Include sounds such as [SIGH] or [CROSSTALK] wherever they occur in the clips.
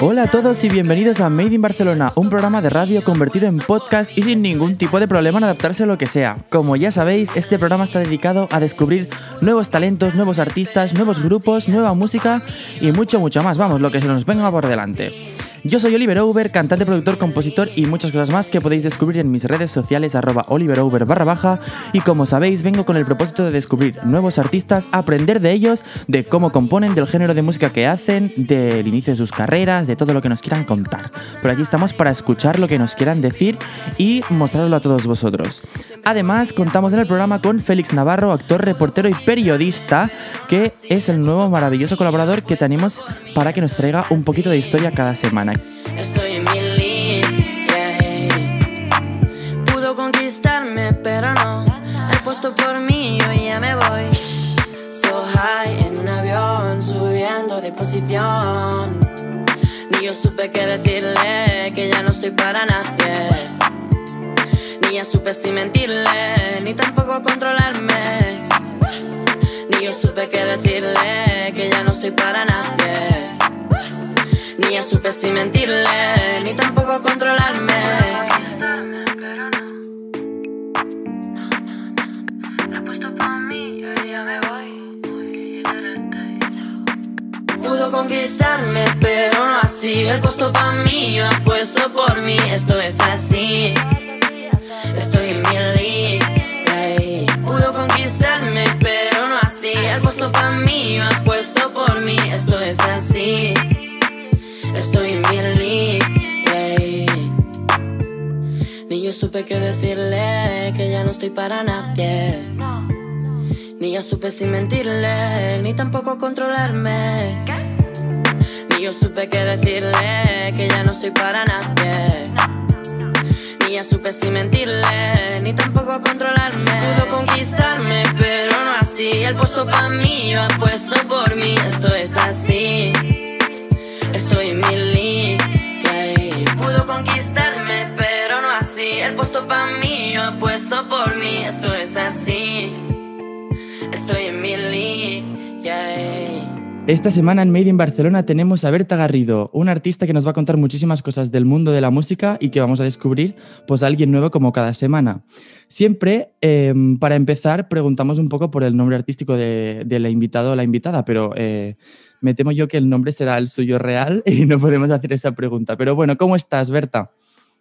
Hola a todos y bienvenidos a Made in Barcelona, un programa de radio convertido en podcast y sin ningún tipo de problema en adaptarse a lo que sea. Como ya sabéis, este programa está dedicado a descubrir nuevos talentos, nuevos artistas, nuevos grupos, nueva música y mucho, mucho más. Vamos, lo que se nos venga por delante. Yo soy Oliver Over, cantante, productor, compositor y muchas cosas más que podéis descubrir en mis redes sociales arroba oliverover barra baja y como sabéis vengo con el propósito de descubrir nuevos artistas, aprender de ellos, de cómo componen, del género de música que hacen, del inicio de sus carreras, de todo lo que nos quieran contar. Por aquí estamos para escuchar lo que nos quieran decir y mostrarlo a todos vosotros. Además contamos en el programa con Félix Navarro, actor, reportero y periodista, que es el nuevo maravilloso colaborador que tenemos para que nos traiga un poquito de historia cada semana. Estoy en mi league. Pudo conquistarme, pero no. El puesto por mí, yo ya me voy. So high en un avión, subiendo de posición. Ni yo supe qué decirle, que ya no estoy para nadie. Ni ya supe si mentirle, ni tampoco controlarme. Ni yo supe qué decirle, que ya no estoy para nadie. Ya supe si mentirle, ni tampoco controlarme. Pudo conquistarme, pero no así. El puesto pa' mí, yo apuesto por mí. Esto es así. Estoy en mi league. Pudo conquistarme, pero no así. El puesto pa' mí, yo apuesto por mí. Esto es así. Estoy en mi. Ni yo supe qué decirle, que ya no estoy para nadie. Ni ya supe si mentirle, ni tampoco controlarme. Ni yo supe qué decirle, que ya no estoy para nadie. Ni ya supe si mentirle, ni tampoco controlarme. Pudo conquistarme, pero no así. El puesto pa' mí, yo apuesto por mí. Esto es así. Estoy en mi league, yeah. Pudo conquistarme, pero no así. El puesto pa' mí, yo apuesto por mí. Esto es así. Estoy en mi. Esta semana en Made in Barcelona tenemos a Berta Garrido, una artista que nos va a contar muchísimas cosas del mundo de la música y que vamos a descubrir pues a alguien nuevo como cada semana. Siempre, eh, para empezar, preguntamos un poco por el nombre artístico de, de la invitada o la invitada, pero eh, me temo yo que el nombre será el suyo real [LAUGHS] y no podemos hacer esa pregunta. Pero bueno, ¿cómo estás, Berta?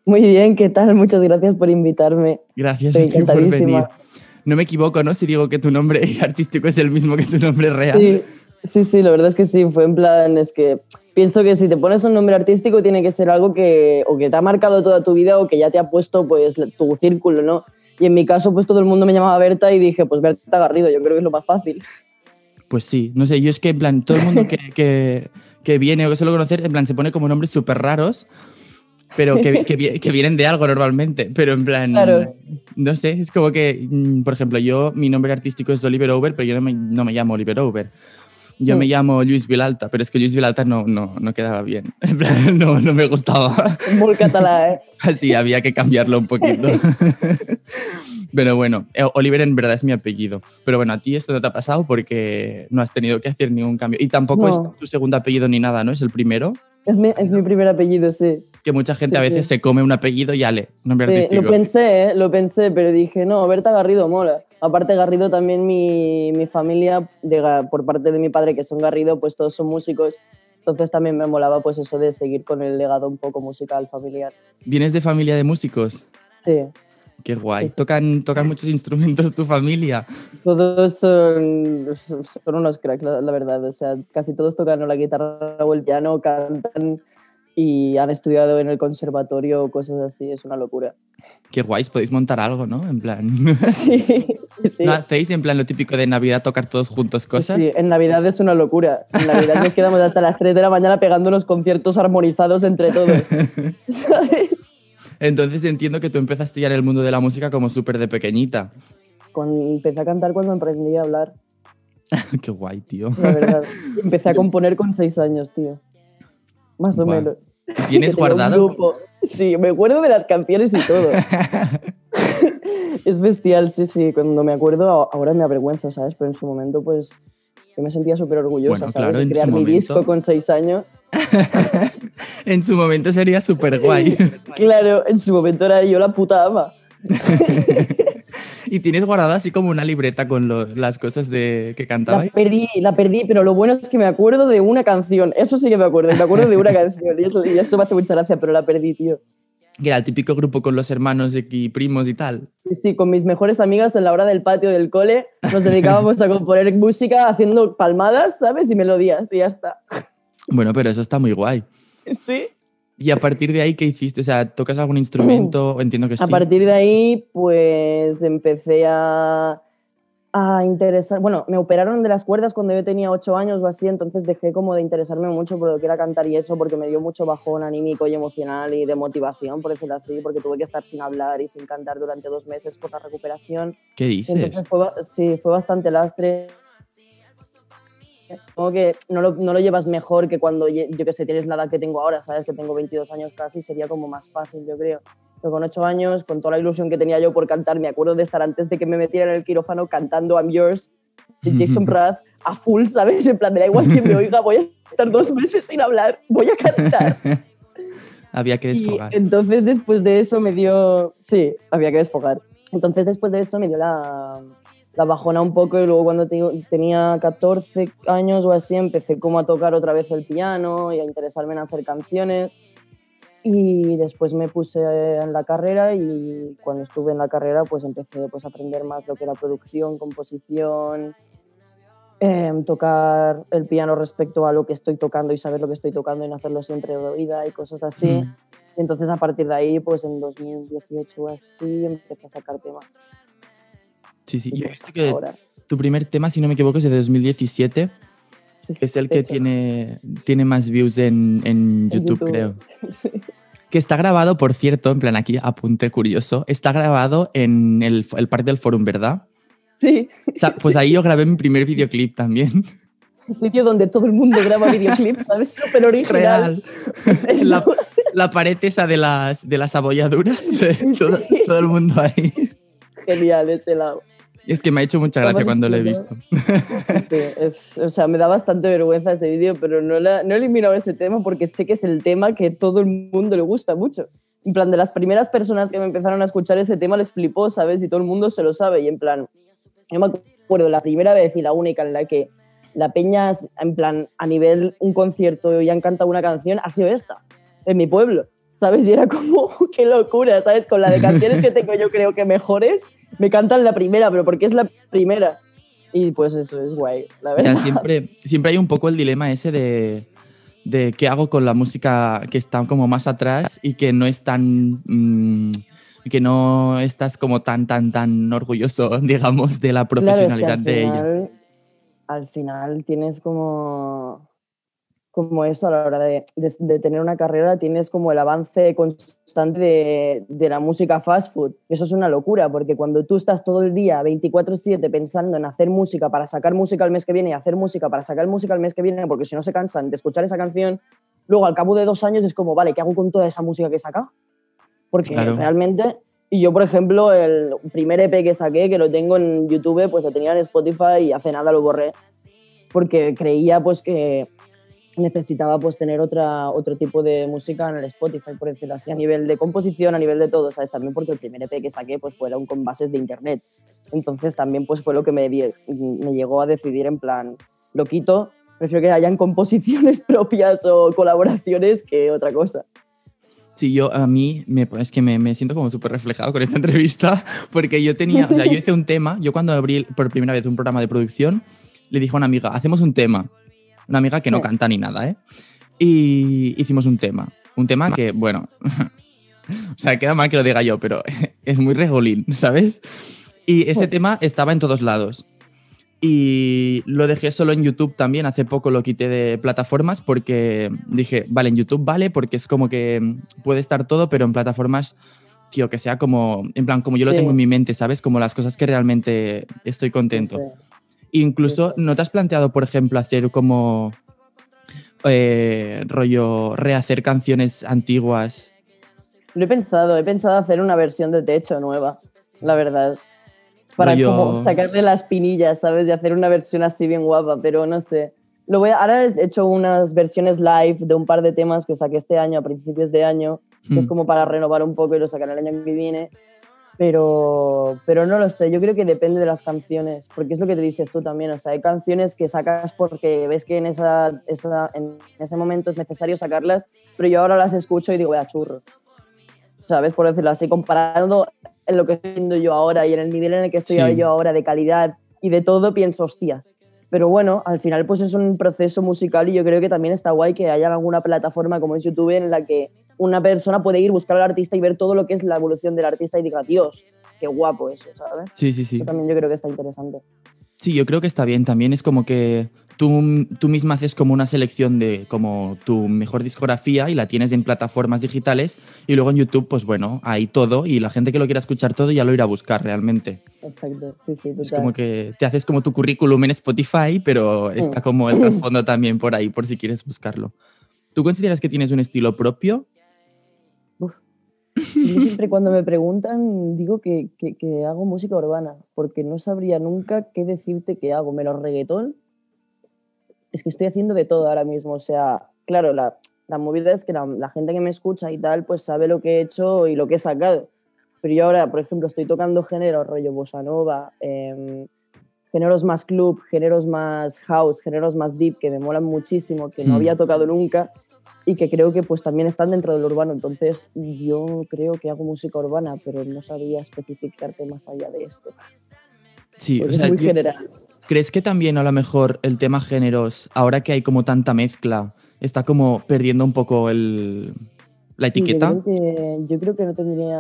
Muy bien, ¿qué tal? Muchas gracias por invitarme. Gracias Estoy a ti por venir. No me equivoco, ¿no? Si digo que tu nombre [LAUGHS] artístico es el mismo que tu nombre real. Sí, sí, sí, la verdad es que sí, fue en plan, es que pienso que si te pones un nombre artístico tiene que ser algo que o que te ha marcado toda tu vida o que ya te ha puesto pues tu círculo, ¿no? Y en mi caso pues todo el mundo me llamaba Berta y dije pues Berta Garrido, yo creo que es lo más fácil. Pues sí, no sé, yo es que en plan, todo el mundo que, que, que viene o que suelo conocer, en plan, se pone como nombres súper raros, pero que, que, vi- que vienen de algo normalmente, pero en plan, Claro. no sé, es como que, mm, por ejemplo, yo, mi nombre artístico es Oliver Over, pero yo no me, no me llamo Oliver Over. Yo Mm. me llamo Luis Vilalta, pero es que Luis Vilalta no, no, no quedaba bien. [LAUGHS] En plan, no, no me gustaba. Muy catalá, ¿eh? [LAUGHS] Así había que cambiarlo un poquito. [LAUGHS] Pero bueno, eh, Oliver en verdad es mi apellido. Pero bueno, a ti esto no te ha pasado porque no has tenido que hacer ningún cambio. Y tampoco No. es tu segundo apellido ni nada, ¿no? Es el primero. Es mi, es mi primer apellido, sí. Que mucha gente Sí, a veces sí. se come un apellido y ale, nombre Sí, artístico. lo pensé, ¿eh? lo pensé, pero dije, no, Berta Garrido mola. Aparte Garrido también mi, mi familia, de por parte de mi padre, que son Garrido, pues todos son músicos. Entonces también me molaba pues eso de seguir con el legado un poco musical familiar. ¿Vienes de familia de músicos? Sí, Qué guay. ¿Tocan, ¿Tocan muchos instrumentos tu familia? todos son, son unos cracks, la, la verdad. O sea, casi todos tocan la guitarra o el piano, cantan y han estudiado en el conservatorio o cosas así. Es una locura. Qué guays, podéis montar algo, ¿no? En plan... [LAUGHS] Sí, sí, sí. ¿No hacéis en plan lo típico de Navidad tocar todos juntos cosas? Sí, en Navidad es una locura. En Navidad nos quedamos hasta las 3 de la mañana pegando unos conciertos armonizados entre todos. [LAUGHS] ¿Sabes? Entonces entiendo que tú empezaste ya en el mundo de la música como súper de pequeñita. Con- empecé a cantar cuando aprendí a hablar, [LAUGHS] Qué guay, tío. la verdad. [LAUGHS] Empecé a componer con 6 años, tío. Más o menos. ¿Tienes [LAUGHS] guardado? Sí, me acuerdo de las canciones y todo. Es bestial, sí, sí. Cuando me acuerdo, ahora me avergüenza, ¿sabes? Pero en su momento, pues, yo me sentía súper orgullosa, Bueno, ¿sabes? claro, de crear mi disco con seis años. [LAUGHS] en su momento sería súper guay. [LAUGHS] Claro, en su momento era yo la puta ama. [LAUGHS] y tienes guardada así como una libreta con lo- las cosas de que La cantabais. perdí, la perdí, pero lo bueno es que me acuerdo de una canción. Eso sí que me acuerdo, me acuerdo de una canción. Y eso, y eso me hace mucha gracia, pero la perdí, tío. Que era el típico grupo con los hermanos y primos y tal. Sí, sí, con mis mejores amigas en la hora del patio del cole nos dedicábamos a componer música haciendo palmadas, ¿sabes? Y melodías, y ya está. Bueno, pero eso está muy guay. Sí. Y a partir de ahí, ¿qué hiciste? O sea, ¿tocas algún instrumento? [CLEARS THROAT] Entiendo que sí. A partir de ahí, pues empecé a, a interesar. Bueno, me operaron de las cuerdas cuando yo tenía ocho años o así, entonces dejé como de interesarme mucho por lo que era cantar y eso, porque me dio mucho bajón anímico y emocional y de motivación, por decirlo así, porque tuve que estar sin hablar y sin cantar durante dos meses por la recuperación. ¿Qué dices? Entonces fue, sí, fue bastante lastre. Como que no lo, no lo llevas mejor que cuando, yo que sé, tienes la edad que tengo ahora, ¿sabes? Que tengo 22 años casi, sería como más fácil, yo creo. Pero con 8 años, con toda la ilusión que tenía yo por cantar, me acuerdo de estar antes de que me metieran en el quirófano cantando I'm Yours de Jason [LAUGHS] Mraz a full, ¿sabes? En plan, me da igual que me oiga, voy a estar dos meses sin hablar, voy a cantar. [LAUGHS] Había que Y desfogar. entonces después de eso me dio, sí, había que desfogar. Entonces después de eso me dio la, la bajona un poco y luego cuando te- tenía 14 años o así empecé como a tocar otra vez el piano y a interesarme en hacer canciones. Y después me puse en la carrera y cuando estuve en la carrera pues empecé pues, a aprender más lo que era producción, composición, em, tocar el piano respecto a lo que estoy tocando y saber lo que estoy tocando y no hacerlo siempre de oída y cosas así. Mm. Y entonces a partir de ahí, pues en 2018 o así, empecé a sacar temas. Sí, sí. Y Yo he visto que ahora. tu primer tema, si no me equivoco, es de 2017, Sí, que es el que hecho. tiene, tiene más views en, en YouTube, YouTube. creo. [LAUGHS] Sí. Que está grabado, por cierto, en plan aquí, apunte curioso, está grabado en el, el Parque del Forum, ¿verdad? Sí, O sea, [LAUGHS] pues ahí yo grabé mi primer videoclip también. un sitio donde todo el mundo graba videoclips, ¿sabes? Súper original. Real. La, la pared esa de las, de las abolladuras, todo, todo el mundo ahí. Genial ese lado. Es que me ha hecho mucha gracia cuando lo he visto. Sí, [LAUGHS] es- o sea, me da bastante vergüenza ese vídeo, pero no, la- no he eliminado ese tema porque sé que es el tema que todo el mundo le gusta mucho. En plan, de las primeras personas que me empezaron a escuchar ese tema les flipó, ¿sabes? Y todo el mundo se lo sabe. Y en plan, yo me acuerdo la primera vez y la única en la que la peña, en plan, a nivel un concierto y han cantado una canción, ha sido esta, en mi pueblo, ¿sabes? Y era como, [LAUGHS] qué locura, ¿sabes? Con la de [LAUGHS] canciones que tengo yo creo que mejores, me cantan la primera, pero porque es la primera. Y pues eso es guay, la verdad. Siempre, siempre hay un poco el dilema ese de, de qué hago con la música que está como más atrás y que no es tan... mm, que no estás como tan, tan, tan orgulloso, [LAUGHS] digamos, de la Claro, es que profesionalidad al de ella. final- Al final tienes como, como eso a la hora de, de- de tener una carrera, tienes como el avance constante de, de la música fast food. Eso es una locura, porque cuando tú estás todo el día 24/7 pensando en hacer música para sacar música el mes que viene y hacer música para sacar música el mes que viene, porque si no se cansan de escuchar esa canción, luego al cabo de dos años es como, vale, ¿qué hago con toda esa música que he sacado? Porque Claro. realmente y yo, por ejemplo, el primer EP que saqué, que lo tengo en YouTube, pues lo tenía en Spotify y hace nada lo borré, porque creía pues que necesitaba pues tener otra, otro tipo de música en el Spotify, por decirlo así, a nivel de composición, a nivel de todo, ¿sabes? También porque el primer EP que saqué pues fueron con bases de internet. Entonces también pues fue lo que me, me llegó a decidir en plan, lo quito, prefiero que hayan composiciones [LAUGHS] propias o colaboraciones que otra cosa. Sí, yo a mí me, es que me, me siento como súper reflejado con esta [LAUGHS] entrevista, porque yo tenía, o sea, yo hice un tema, yo cuando abrí por primera vez un programa de producción, le dije a una amiga, hacemos un tema, una amiga que no canta ni nada, ¿eh? Y hicimos un tema, un tema que, bueno, [LAUGHS] o sea, queda mal que lo diga yo, pero [LAUGHS] es muy regolín, ¿sabes? Y ese tema estaba en todos lados. Y lo dejé solo en YouTube también. Hace poco lo quité de plataformas porque dije, vale, en YouTube vale porque es como que mm, puede estar todo, pero en plataformas, tío, que sea como, en plan, como yo lo Sí. tengo en mi mente, ¿sabes? Como las cosas que realmente estoy contento. Sí, sí. Incluso. ¿no te has planteado, por ejemplo, hacer como eh, rollo, rehacer canciones antiguas? Lo he pensado, he pensado hacer una versión de techo nueva. la verdad. Para Rollo- como sacarle las pinillas, ¿sabes? De hacer una versión así bien guapa, pero no sé. Lo voy a- ahora he hecho unas versiones live de un par de temas que saqué este año, a principios de año, que es Mm. como para renovar un poco y lo sacaré el año que viene. Pero, pero no lo sé, yo creo que depende de las canciones, porque es lo que te dices tú también, o sea, hay canciones que sacas porque ves que en, esa, esa- en ese momento es necesario sacarlas, pero yo ahora las escucho y digo, vaya churro, ¿sabes? Por decirlo así, comparando en lo que estoy viendo yo ahora y en el nivel en el que estoy Sí. yo ahora de calidad y de todo, pienso, hostias. Pero bueno, al final pues es un proceso musical y yo creo que también está guay que haya alguna plataforma como es YouTube en la que una persona puede ir, buscar al artista y ver todo lo que es la evolución del artista y diga, Dios, qué guapo eso, ¿sabes? Sí, sí, sí. Eso también yo creo que está interesante. Sí, yo creo que está bien. También es como que tú, tú misma haces como una selección de como tu mejor discografía y la tienes en plataformas digitales y luego en YouTube, pues bueno, hay todo y la gente que lo quiera escuchar todo ya lo irá a buscar realmente. Exacto, sí, sí, Es como que te haces como tu currículum en Spotify, pero está como el trasfondo [LAUGHS] también por ahí, por si quieres buscarlo. ¿Tú consideras que tienes un estilo propio? Yo siempre cuando me preguntan digo que, que- que hago música urbana, porque no sabría nunca qué decirte que hago. Menos reggaetón. Es que estoy haciendo de todo ahora mismo. O sea, claro, la, la movida es que la, la gente que me escucha y tal, pues sabe lo que he hecho y lo que he sacado. Pero yo ahora, por ejemplo, estoy tocando géneros rollo bossa nova, em, géneros más club, géneros más house, géneros más deep, que me molan muchísimo, que no Hmm. había tocado nunca y que creo que pues también están dentro del urbano. Entonces yo creo que hago música urbana, pero no sabía especificarte más allá de esto. Sí, Porque o sea, es muy yo- general. ¿Crees que también a lo mejor el tema géneros, ahora que hay como tanta mezcla, está como perdiendo un poco el, la Sí, yo etiqueta? creo que- yo creo que no tendría,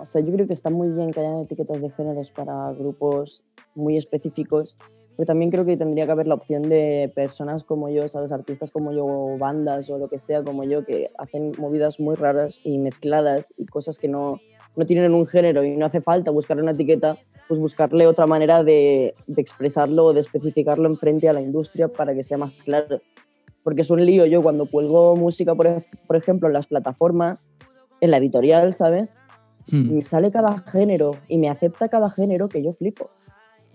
o sea, yo creo que está muy bien que hayan etiquetas de géneros para grupos muy específicos, pero también creo que tendría que haber la opción de personas como yo, ¿sabes? Artistas como yo, o bandas o lo que sea como yo, que hacen movidas muy raras y mezcladas y cosas que no, no tienen un género y no hace falta buscarle una etiqueta, pues buscarle otra manera de, de expresarlo o de especificarlo en frente a la industria para que sea más claro. Porque es un lío yo cuando cuelgo música, por, por ejemplo, en las plataformas, en la editorial, ¿sabes? Hmm. me sale cada género y me acepta cada género que yo flipo.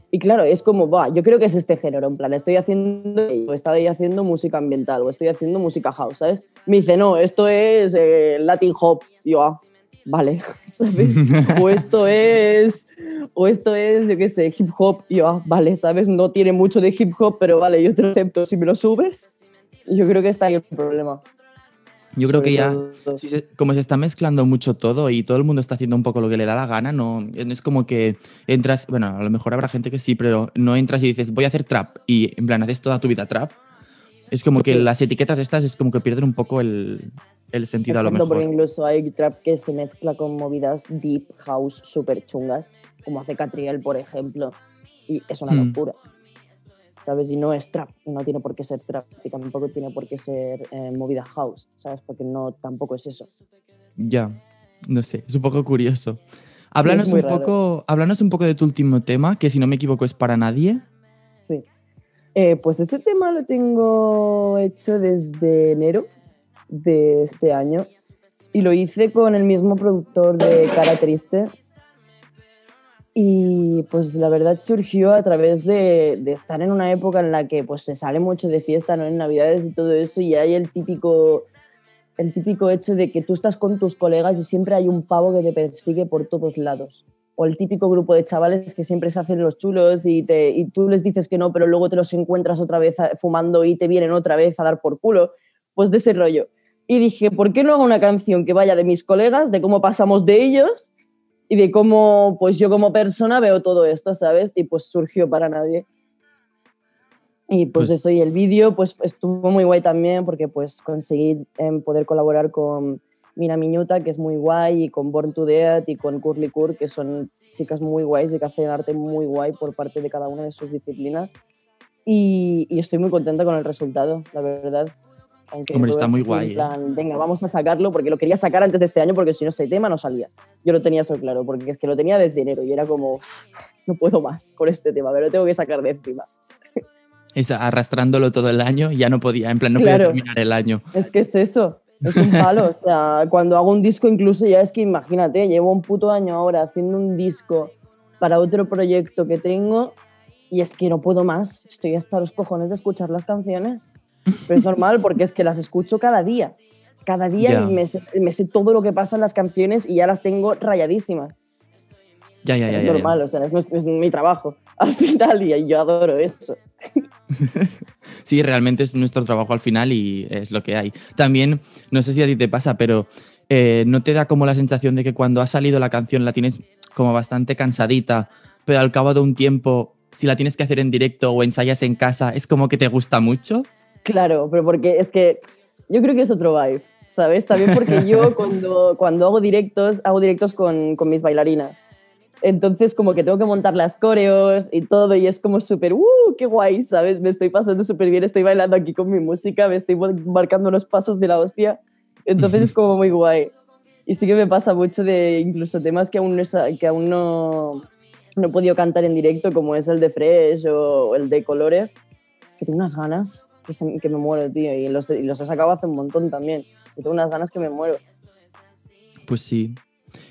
Y claro, es como, va, yo creo que es este género, en plan, estoy haciendo, o estoy haciendo música ambiental, o estoy haciendo música house, ¿sabes? Me dice, no, esto es eh, Latin Hop. Y yo, ah, vale, [LAUGHS] ¿sabes? [LAUGHS] o esto es, o esto es, yo qué sé, hip hop. Y yo, ah, vale, ¿sabes? No tiene mucho de hip hop, pero vale, yo te lo acepto si me lo subes. Y yo creo que está ahí el problema. Yo creo que ya, sí se- como se está mezclando mucho todo y todo el mundo está haciendo un poco lo que le da la gana, no es como que entras, bueno, a lo mejor habrá gente que sí, pero no entras y dices, voy a hacer trap y en plan haces toda tu vida trap. Es como que las etiquetas estas es como que pierden un poco el, el sentido a lo Exacto, mejor. porque incluso hay trap que se mezcla con movidas deep house súper chungas, como hace Catriel, por ejemplo, y es una Hmm. locura. ¿Sabes? Y no es trap, no tiene por qué ser trap, y tampoco tiene por qué ser eh, movida house, ¿sabes? Porque no, tampoco es eso. Ya, no sé, es un poco curioso. Háblanos, un raro. poco, háblanos un poco de tu último tema, que si no me equivoco es para nadie. Sí. Eh, pues ese tema lo tengo hecho desde enero de este año y lo hice con el mismo productor de Cara Triste. Y pues la verdad surgió a través de, de estar en una época en la que pues se sale mucho de fiesta, ¿no? En Navidades y todo eso y hay el típico, el típico hecho de que tú estás con tus colegas y siempre hay un pavo que te persigue por todos lados o el típico grupo de chavales que siempre se hacen los chulos y, te, y tú les dices que no, pero luego te los encuentras otra vez fumando y te vienen otra vez a dar por culo, pues de ese rollo. Y dije, ¿por qué no hago una canción que vaya de mis colegas, de cómo pasamos de ellos y de cómo pues yo como persona veo todo esto, ¿sabes? Y pues surgió para nadie. Y pues, Pues- eso, y el vídeo pues estuvo muy guay también porque pues conseguí em, poder colaborar con Mina Miñuta, que es muy guay, y con Born to Death y con Curly Kur, que son chicas muy guays y que hacen arte muy guay por parte de cada una de sus disciplinas. Y, y estoy muy contenta con el resultado, la verdad. Hombre, está muy guay, ¿eh? plan, venga, vamos a sacarlo porque lo quería sacar antes de este año porque si no ese tema no salía. Yo lo tenía eso claro, porque es que lo tenía desde enero y era como, no puedo más con este tema, pero lo tengo que sacar de encima. [LAUGHS] Es arrastrándolo todo el año, ya no podía, en plan, no Claro. podía terminar el año. Es que es eso, es un palo. O sea, [LAUGHS] cuando hago un disco, incluso ya es que imagínate, llevo un puto año ahora haciendo un disco para otro proyecto que tengo y es que no puedo más. Estoy hasta los cojones de escuchar las canciones. Pero es normal porque es que las escucho cada día. Cada día Ya. y me sé, me sé todo lo que pasa en las canciones y ya las tengo rayadísimas. Ya, ya, ya. es ya, ya. normal, o sea, es, es mi trabajo [LAUGHS] al final y yo adoro eso. [LAUGHS] Sí, realmente es nuestro trabajo al final y es lo que hay. También, no sé si a ti te pasa, pero eh, ¿no te da como la sensación de que cuando ha salido la canción la tienes como bastante cansadita, pero al cabo de un tiempo, si la tienes que hacer en directo o ensayas en casa, es como que te gusta mucho? Claro, pero porque es que yo creo que es otro vibe, ¿sabes? También porque yo [LAUGHS] cuando, cuando hago directos, hago directos con, con mis bailarinas. Entonces como que tengo que montar las coreos y todo y es como súper, ¡uh! ¡Qué guay! ¿Sabes? Me estoy pasando súper bien, estoy bailando aquí con mi música, me estoy marcando unos pasos de la hostia. Entonces es como muy guay. Y sí que me pasa mucho de incluso temas que aún no, que aún no, no he podido cantar en directo, como es el de Fresh o el de Colores, que tengo unas ganas que, se- que me muero, tío. Y los, y los he sacado hace un montón también. Y tengo unas ganas que me muero. Pues sí.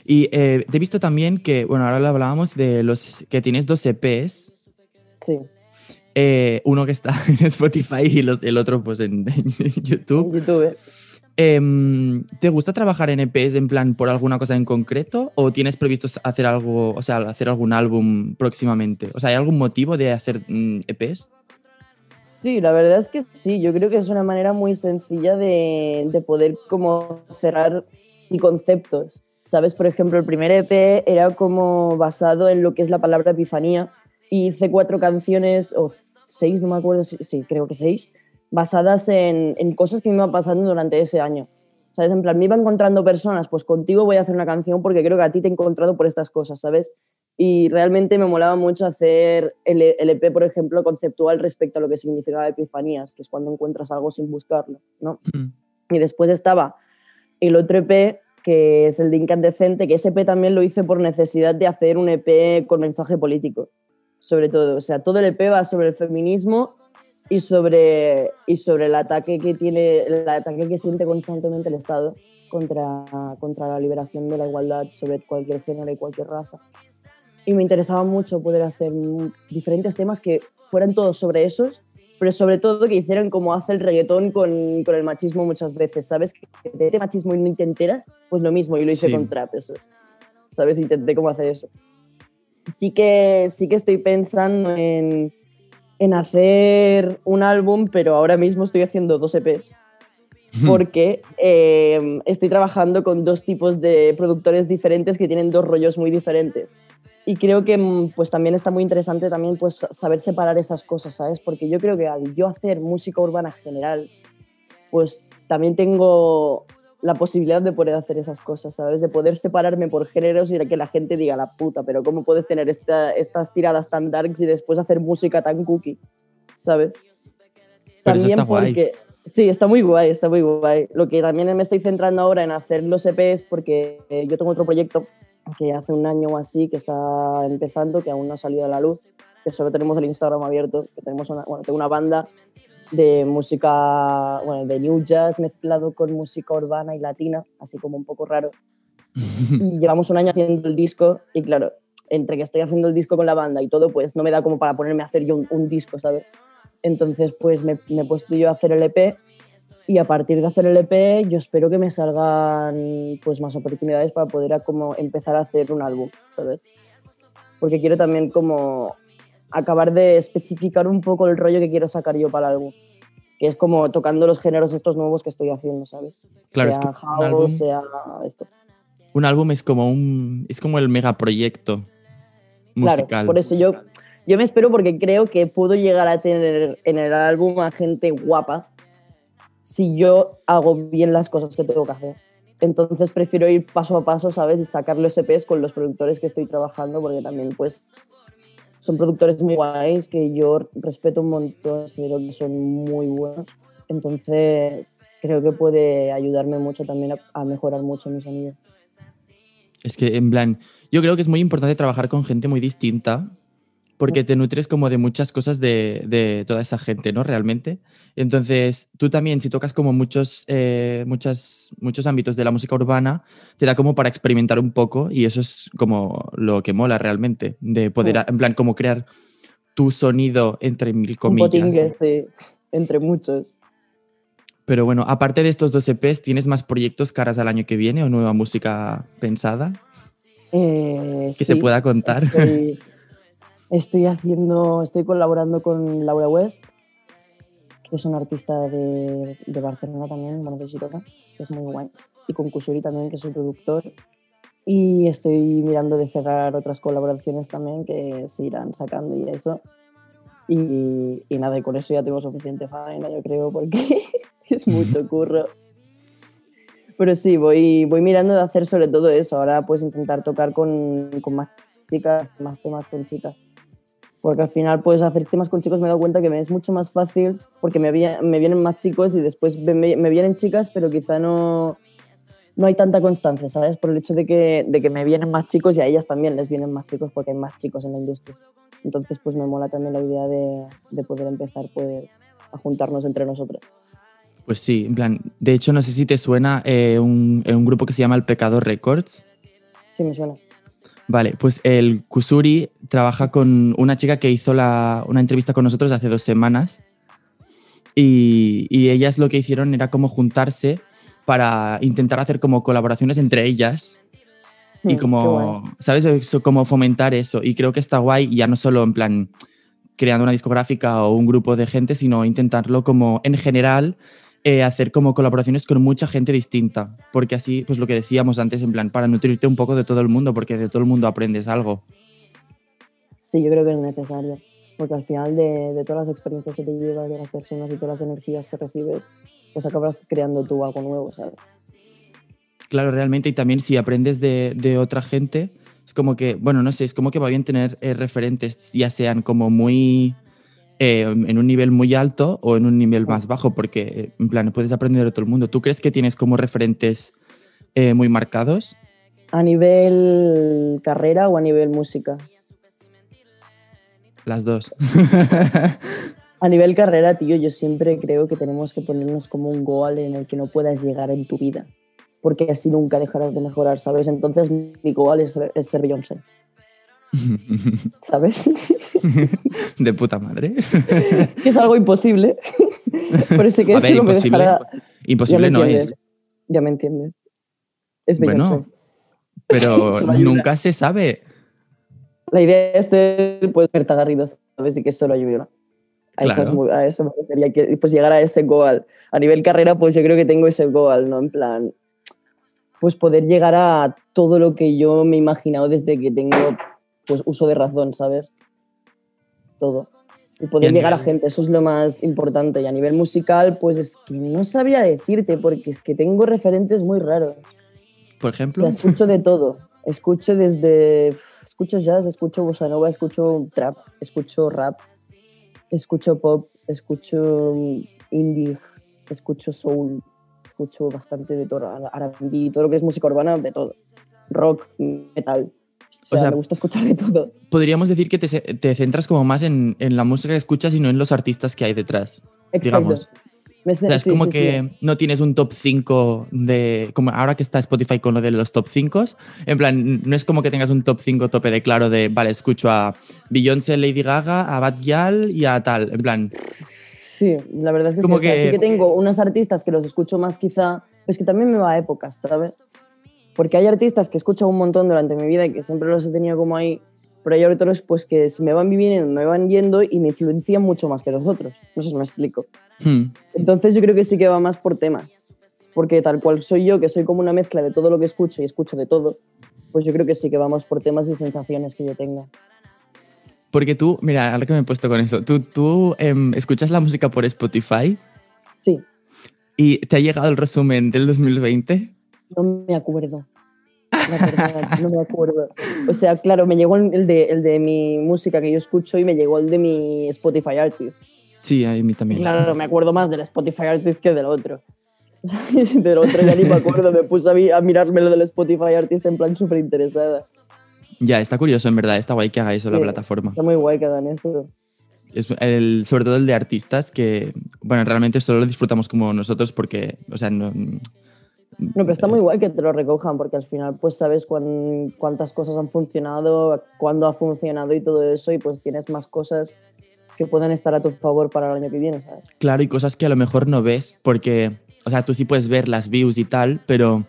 Y eh, te he visto también que, bueno, ahora lo hablábamos de los que tienes dos EPs, Sí, eh, uno que está [LAUGHS] en Spotify y los, el otro pues en, [LAUGHS] en YouTube. YouTube. Em, ¿Te gusta trabajar en EPs en plan por alguna cosa en concreto o tienes previsto hacer algo, o sea, hacer algún álbum próximamente? O sea, ¿hay algún motivo de hacer mm, EPs? Sí, la verdad es que sí. Yo creo que es una manera muy sencilla de, de poder como cerrar y conceptos. ¿Sabes? Por ejemplo, el primer EP era como basado en lo que es la palabra epifanía y hice cuatro canciones, o seis, no me acuerdo, sí, creo que seis, basadas en, en cosas que me iban pasando durante ese año. ¿Sabes? En plan, me iba encontrando personas, pues contigo voy a hacer una canción porque creo que a ti te he encontrado por estas cosas, ¿sabes? Y realmente me molaba mucho hacer el, EP, por ejemplo, conceptual respecto a lo que significaba epifanías, que es cuando encuentras algo sin buscarlo, ¿no? Y después estaba el otro EP, que es el de Incandescente, que ese EP también lo hice por necesidad de hacer un EP con mensaje político, sobre todo. O sea, todo el EP va sobre el feminismo y sobre, y sobre el ataque que tiene, el ataque que siente constantemente el Estado contra, contra la liberación de la igualdad sobre cualquier género y cualquier raza. Y me interesaba mucho poder hacer diferentes temas que fueran todos sobre esos, pero sobre todo que hicieran como hace el reggaetón con, con el machismo muchas veces, ¿sabes? Que de machismo y no te enteras, pues lo mismo, y lo hice Sí. con trap, eso. ¿Sabes? Intenté cómo hacer eso. Sí que, sí que estoy pensando en, en hacer un álbum, pero ahora mismo estoy haciendo dos EPs [LAUGHS] porque eh, estoy trabajando con dos tipos de productores diferentes que tienen dos rollos muy diferentes. Y creo que mm, pues también está muy interesante también pues saber separar esas cosas, ¿sabes? Porque yo creo que al yo hacer música urbana general, pues también tengo la posibilidad de poder hacer esas cosas, ¿sabes? De poder separarme por géneros y que la gente diga la puta, pero ¿cómo puedes tener esta- estas tiradas tan darks y después hacer música tan cookie? ¿Sabes? Pero eso está guay. Sí, está muy guay, está muy guay. Lo que también me estoy centrando ahora en hacer los EPs porque eh, yo tengo otro proyecto que hace un año o así que está empezando, que aún no ha salido a la luz, que solo tenemos el Instagram abierto, que tenemos una, bueno, tengo una banda de música, bueno, de new jazz mezclado con música urbana y latina, así como un poco raro. [LAUGHS] Y llevamos un año haciendo el disco y claro, entre que estoy haciendo el disco con la banda y todo, pues no me da como para ponerme a hacer yo un, un disco, ¿sabes? Entonces, pues me, me he puesto yo a hacer el EP y a partir de hacer el EP yo espero que me salgan pues más oportunidades para poder a como empezar a hacer un álbum, ¿sabes? Porque quiero también como acabar de especificar un poco el rollo que quiero sacar yo para el álbum, que es como tocando los géneros estos nuevos que estoy haciendo, ¿sabes? Claro, es sea que un álbum, sea esto. un álbum es como un es como el megaproyecto musical. Claro, por eso yo, yo me espero porque creo que puedo llegar a tener en el álbum a gente guapa si yo hago bien las cosas que tengo que hacer. Entonces prefiero ir paso a paso, ¿sabes? Y sacar los EPs con los productores que estoy trabajando porque también pues son productores muy guays que yo respeto un montón, considero que son muy buenos. Entonces creo que puede ayudarme mucho también a, a mejorar mucho mi sonido. Es que, en plan, yo creo que es muy importante trabajar con gente muy distinta porque te nutres como de muchas cosas de, de toda esa gente, ¿no? Realmente. Entonces, tú también, si tocas como muchos, eh, muchas, muchos ámbitos de la música urbana, te da como para experimentar un poco y eso es como lo que mola realmente, de poder, en plan, como crear tu sonido entre mil Un comillas. sí, entre muchos. Pero bueno, aparte de estos dos EPs, ¿tienes más proyectos caras al año que viene o nueva música pensada Eh, que se pueda contar? Estoy, estoy haciendo, estoy colaborando con Laura West, que es una artista de, de Barcelona también, bueno, de Girona, que es muy guay. Y con Kusuri también, que soy productor. Y estoy mirando de cerrar otras colaboraciones también que se irán sacando y eso. Y, y nada, y con eso ya tengo suficiente faena, yo creo, porque [LAUGHS] es mucho [LAUGHS] curro. Pero sí, voy, voy mirando de hacer sobre todo eso. Ahora pues intentar tocar con, con más chicas, más temas con chicas. Porque al final pues hacer temas con chicos me he dado cuenta que me es mucho más fácil porque me, me vienen más chicos y después me, me vienen chicas, pero quizá no, no hay tanta constancia, ¿sabes? Por el hecho de que, de que me vienen más chicos y a ellas también les vienen más chicos porque hay más chicos en la industria. Entonces pues me mola también la idea de, de poder empezar pues a juntarnos entre nosotros. Pues sí, en plan, de hecho no sé si te suena eh, un, un grupo que se llama El Pecado Records. Sí, me suena. Vale, pues el Kusuri trabaja con una chica que hizo la- una entrevista con nosotros hace dos semanas y, y ellas lo que hicieron era como juntarse para intentar hacer como colaboraciones entre ellas Mm, y qué como. ¿sabes? Eso, como fomentar eso. Y creo que está guay, ya no solo en plan creando una discográfica o un grupo de gente, sino intentarlo como en general eh, hacer como colaboraciones con mucha gente distinta. Porque así, pues lo que decíamos antes, en plan, para nutrirte un poco de todo el mundo, porque de todo el mundo aprendes algo. Sí, yo creo que es necesario. Porque al final de, de todas las experiencias que te llevas, de las personas y todas las energías que recibes, pues acabas creando tú algo nuevo, ¿sabes? Claro, realmente, y también si aprendes de, de otra gente, es como que, bueno, no sé, es como que va bien tener eh, referentes, ya sean como muy eh, en un nivel muy alto o en un nivel más bajo, porque en plan puedes aprender de todo el mundo. ¿Tú crees que tienes como referentes eh, muy marcados? ¿A nivel carrera o a nivel música? Las dos. [LAUGHS] A nivel carrera, tío, yo siempre creo que tenemos que ponernos como un goal en el que no puedas llegar en tu vida. Porque así nunca dejarás de mejorar, ¿sabes? Entonces mi goal es, es ser Beyoncé, ¿sabes? [LAUGHS] de puta madre. [LAUGHS] es algo imposible. Pero sé que A ver, eso imposible, dejará- imposible no entiendes, es. Ya me entiendes. Es Bueno, Beyoncé. pero [LAUGHS] nunca se sabe. La idea es ser pues, Berta Garrido, ¿sabes? Y que solo ayuda. A, esas Claro. mu- a eso me refería, que pues llegar a ese goal. A nivel carrera, pues yo creo que tengo ese goal, ¿no? En plan, pues poder llegar a todo lo que yo me he imaginado desde que tengo pues uso de razón, ¿sabes? Todo. Y poder Y llegar a gente, eso es lo más importante. Y a nivel musical, pues es que no sabría decirte, porque es que tengo referentes muy raros. Por O ejemplo, sea, escucho de todo. Escucho desde. Escucho jazz, escucho bossa nova, escucho trap, escucho rap, escucho pop, escucho mm, indie, escucho soul, escucho bastante de todo, R&B, todo lo que es música urbana, de todo. Rock, metal. O sea, me gusta escuchar de todo. podríamos decir que te, centras como más en, en la música que escuchas y no en los artistas que hay detrás. Exacto. Digamos. Me O sea, es como sí, que sí. no tienes un top 5 de. Como ahora que está Spotify con lo de los top 5. En plan, no es como que tengas un top 5 tope de claro de, vale, escucho a Beyoncé, Lady Gaga, a Bad Gyal y a tal. En plan, Sí, la verdad es que, Como sí. o sea, que- sí que tengo unos artistas que los escucho más quizá, pues que también me va a épocas, ¿sabes? Porque hay artistas que he escuchado un montón durante mi vida y que siempre los he tenido como ahí, pero hay otros pues que se me van viviendo, me van yendo y me influencian mucho más que los otros. No sé si me explico. hmm, Entonces yo creo que sí que va más por temas. Porque tal cual soy yo, que soy como una mezcla de todo lo que escucho y escucho de todo, pues yo creo que sí que vamos por temas y sensaciones que yo tenga. porque tú, mira, ahora que me he puesto con eso, tú, tú em, escuchas la música por Spotify Sí, y te ha llegado el resumen del 2020. No me acuerdo. La verdad, no me acuerdo. O sea, claro, me llegó el de, el de mi música que yo escucho y me llegó el de mi Spotify Artist. Sí, a mí también. Claro, me acuerdo más del Spotify Artist que del otro. ¿Sabes? [LAUGHS] Del otro ya ni me acuerdo, me puse a, a mirarme lo del Spotify Artist en plan súper interesada. Ya, está curioso, en verdad. Está guay que haga eso la Sí, plataforma. Está muy guay que hagan eso. Es el, sobre todo el de artistas que, bueno, realmente solo lo disfrutamos como nosotros porque, o sea, no... No, pero está muy guay que te lo recojan porque al final pues sabes cuán- cuántas cosas han funcionado, cuándo ha funcionado y todo eso y pues tienes más cosas que pueden estar a tu favor para el año que viene, ¿sabes? Claro, y cosas que a lo mejor no ves porque, o sea, tú sí puedes ver las views y tal, pero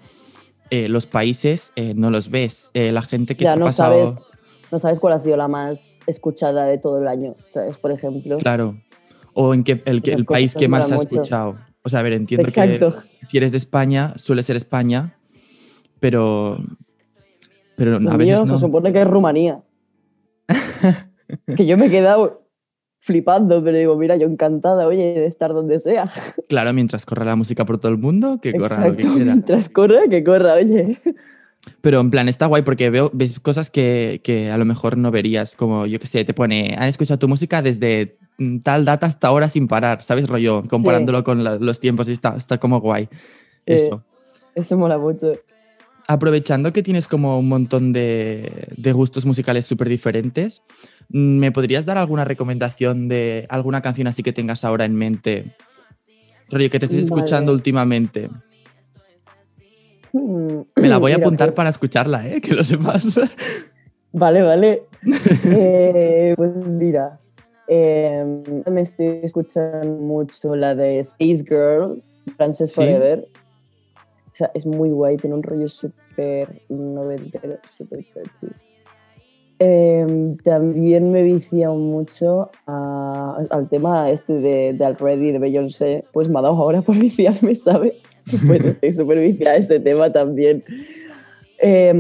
eh, los países eh, no los ves. Eh, la gente que ya se ha pasado... sabes, no sabes cuál ha sido la más escuchada de todo el año, ¿sabes? Por ejemplo. Claro. O en qué, el, el país que más ha mucho. escuchado. O sea, a ver, entiendo Exacto. que si eres de España, suele ser España, pero... Pero Lo a mío veces se no. supone que es Rumanía. [LAUGHS] que yo me he quedado flipando, pero digo, mira, yo encantada, oye, de estar donde sea. Claro, mientras corra la música por todo el mundo, que corra lo que quiera. Mientras corra, que corra, oye. Pero en plan, está guay porque veo, ves cosas que, que a lo mejor no verías, como yo que sé, te pone, han escuchado tu música desde mm, tal data hasta ahora sin parar, ¿sabes? Rollo, comparándolo con la- los tiempos y está, está como guay. Sí. Eso. Eso mola mucho. Aprovechando que tienes como un montón de, de gustos musicales súper diferentes, mm, ¿me podrías dar alguna recomendación de alguna canción así que tengas ahora en mente? Rollo, que te estés Vale. escuchando últimamente. Mm, Me la voy a apuntar pues- para escucharla, ¿eh? Que lo sepas. [LAUGHS] Vale, vale. Eh, pues mira, eh, me estoy escuchando mucho la de Space Girl, Frances Sí. Forever. O sea, es muy guay, tiene un rollo súper noventero, súper sexy. Eh, también me vicia mucho a- al tema este de, de Already de Beyoncé, pues me ha dado ahora [LAUGHS] por viciarme, ¿sabes? Pues estoy súper viciada a este tema también. Eh,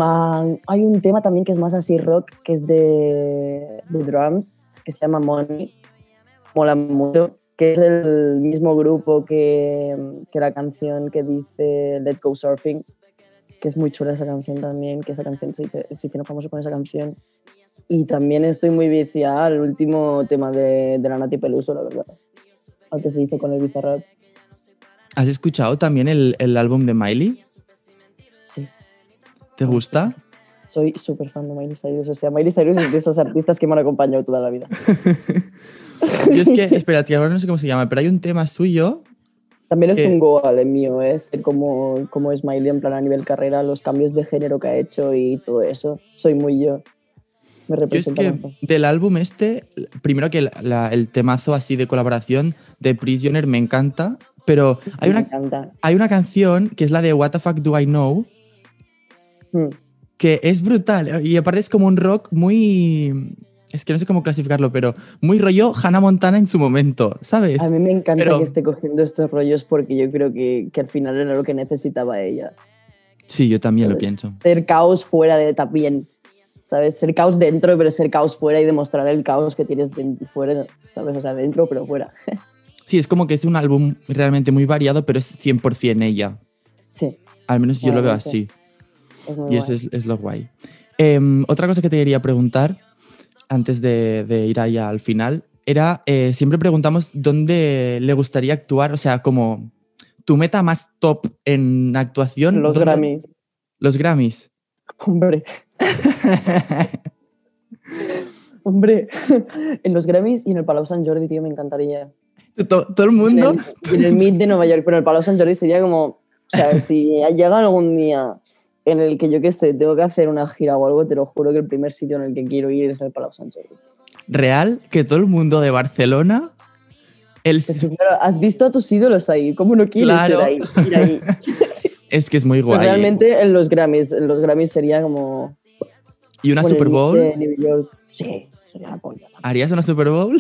hay un tema también que es más así rock, que es de, de drums, que se llama Money. Mola mucho, que es el mismo grupo que, que la canción que dice Let's Go Surfing, que es muy chula esa canción también, que esa canción se, se hicieron con esa canción. Y también estoy muy viciada al último tema de, de la Nati Peluso, la verdad. Al que se hizo con el Bizarrap. ¿Has escuchado también el, el álbum de Miley? Sí. ¿Te gusta? Soy súper fan de Miley Cyrus. O sea, Miley Cyrus es de esos artistas que me han acompañado toda la vida. [LAUGHS] Yo es que, espera, que ahora no sé cómo se llama, pero hay un tema suyo. También es un goal el mío, es como, como es Miley en plan a nivel carrera, los cambios de género que ha hecho y todo eso. Soy muy yo. Me Yo es representa que mucho. del álbum este, primero que la- el temazo así de colaboración de Prisoner me encanta, pero hay Me una, encanta. hay una canción que es la de What the fuck do I know, Mm. que es brutal y aparte es como un rock muy... Es que no sé cómo clasificarlo, pero muy rollo Hannah Montana en su momento, ¿sabes? A mí me encanta pero- que esté cogiendo estos rollos porque yo creo que, que al final era lo que necesitaba ella. Sí, yo también lo ¿sabes? pienso. Ser caos fuera de también. ¿Sabes? Ser caos dentro, pero ser caos fuera y demostrar el caos que tienes dentro, fuera, ¿sabes? O sea, dentro, pero fuera. [LAUGHS] Sí, es como que es un álbum realmente muy variado, pero es 100% ella. Sí, Al menos yo lo veo así. es muy Y eso es, es lo guay. Em, otra cosa que te quería preguntar, antes de, de ir allá al final, era, eh, siempre preguntamos dónde le gustaría actuar, o sea, como tu meta más top en actuación. Los ¿dónde- Grammys. Los Grammys. Hombre, hombre. en los Grammys y en el Palau Sant Jordi, tío, me encantaría. To- Todo el En mundo. el, en el Meet de Nueva York, pero en el Palau Sant Jordi sería como, o sea, si llega algún día en el que yo qué sé, tengo que hacer una gira o algo, te lo juro que el primer sitio en el que quiero ir es el Palau Sant Jordi. Real, que todo el mundo de Barcelona. El, has visto a tus ídolos ahí, ¿cómo no quieres Claro. ir ahí? ir ahí? [LAUGHS] es que es muy guay. realmente en los Grammys, en los Grammys sería como... ¿Y una Super Bowl? Sí, sería la polla. ¿Harías una Super Bowl?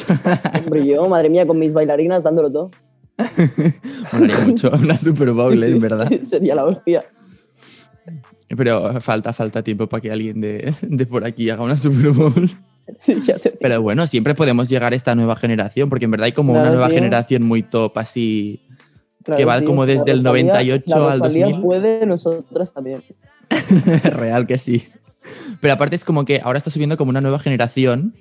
Hombre, yo, madre mía, con mis bailarinas dándolo todo. [LAUGHS] Molaría mucho una Super Bowl, Sí, en verdad. sería la hostia. Pero falta, falta tiempo para que alguien de, de por aquí haga una Super Bowl. Sí, ya te. Pero bueno, siempre podemos llegar a esta nueva generación, porque en verdad hay como una nueva tío. generación muy top, así. Claro, que va como desde el Rosalía- 98 la al Rosalía 2000. puede, nosotras también. [LAUGHS] Real que sí. Pero aparte es como que ahora está subiendo como una nueva generación,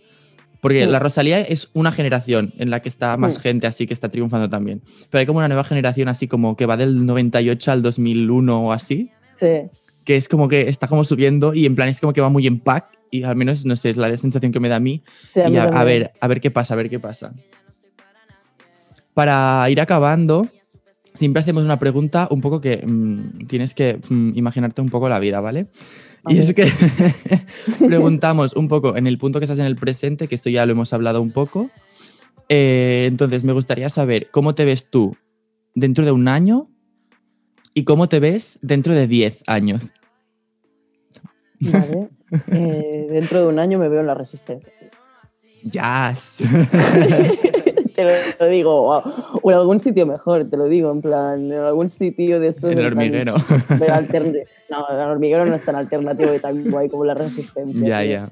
porque Mm. la Rosalía es una generación en la que está más Mm. gente así que está triunfando también. Pero hay como una nueva generación así como que va del 98 al 2001 o así, Sí, que es como que está como subiendo y en plan es como que va muy en pack y al menos, no sé, es la sensación que me da a mí. Sí, a y a, a ver, a ver qué pasa, a ver qué pasa. Para ir acabando, siempre hacemos una pregunta un poco que mm, tienes que mm, imaginarte un poco la vida, ¿vale? Y es que [LAUGHS] preguntamos un poco en el punto que estás en el presente, que esto ya lo hemos hablado un poco. Eh, entonces, me gustaría saber cómo te ves tú dentro de un año y cómo te ves dentro de 10 años. Vale. [LAUGHS] Eh, dentro de un año me veo en la resistencia. Yes. [LAUGHS] te lo, digo, wow. o en algún sitio mejor, te lo digo, en plan, en algún sitio de estos. el en hormiguero. de altern- No, el hormiguero no es tan alternativo y tan guay como la resistencia. ya, tío. ya.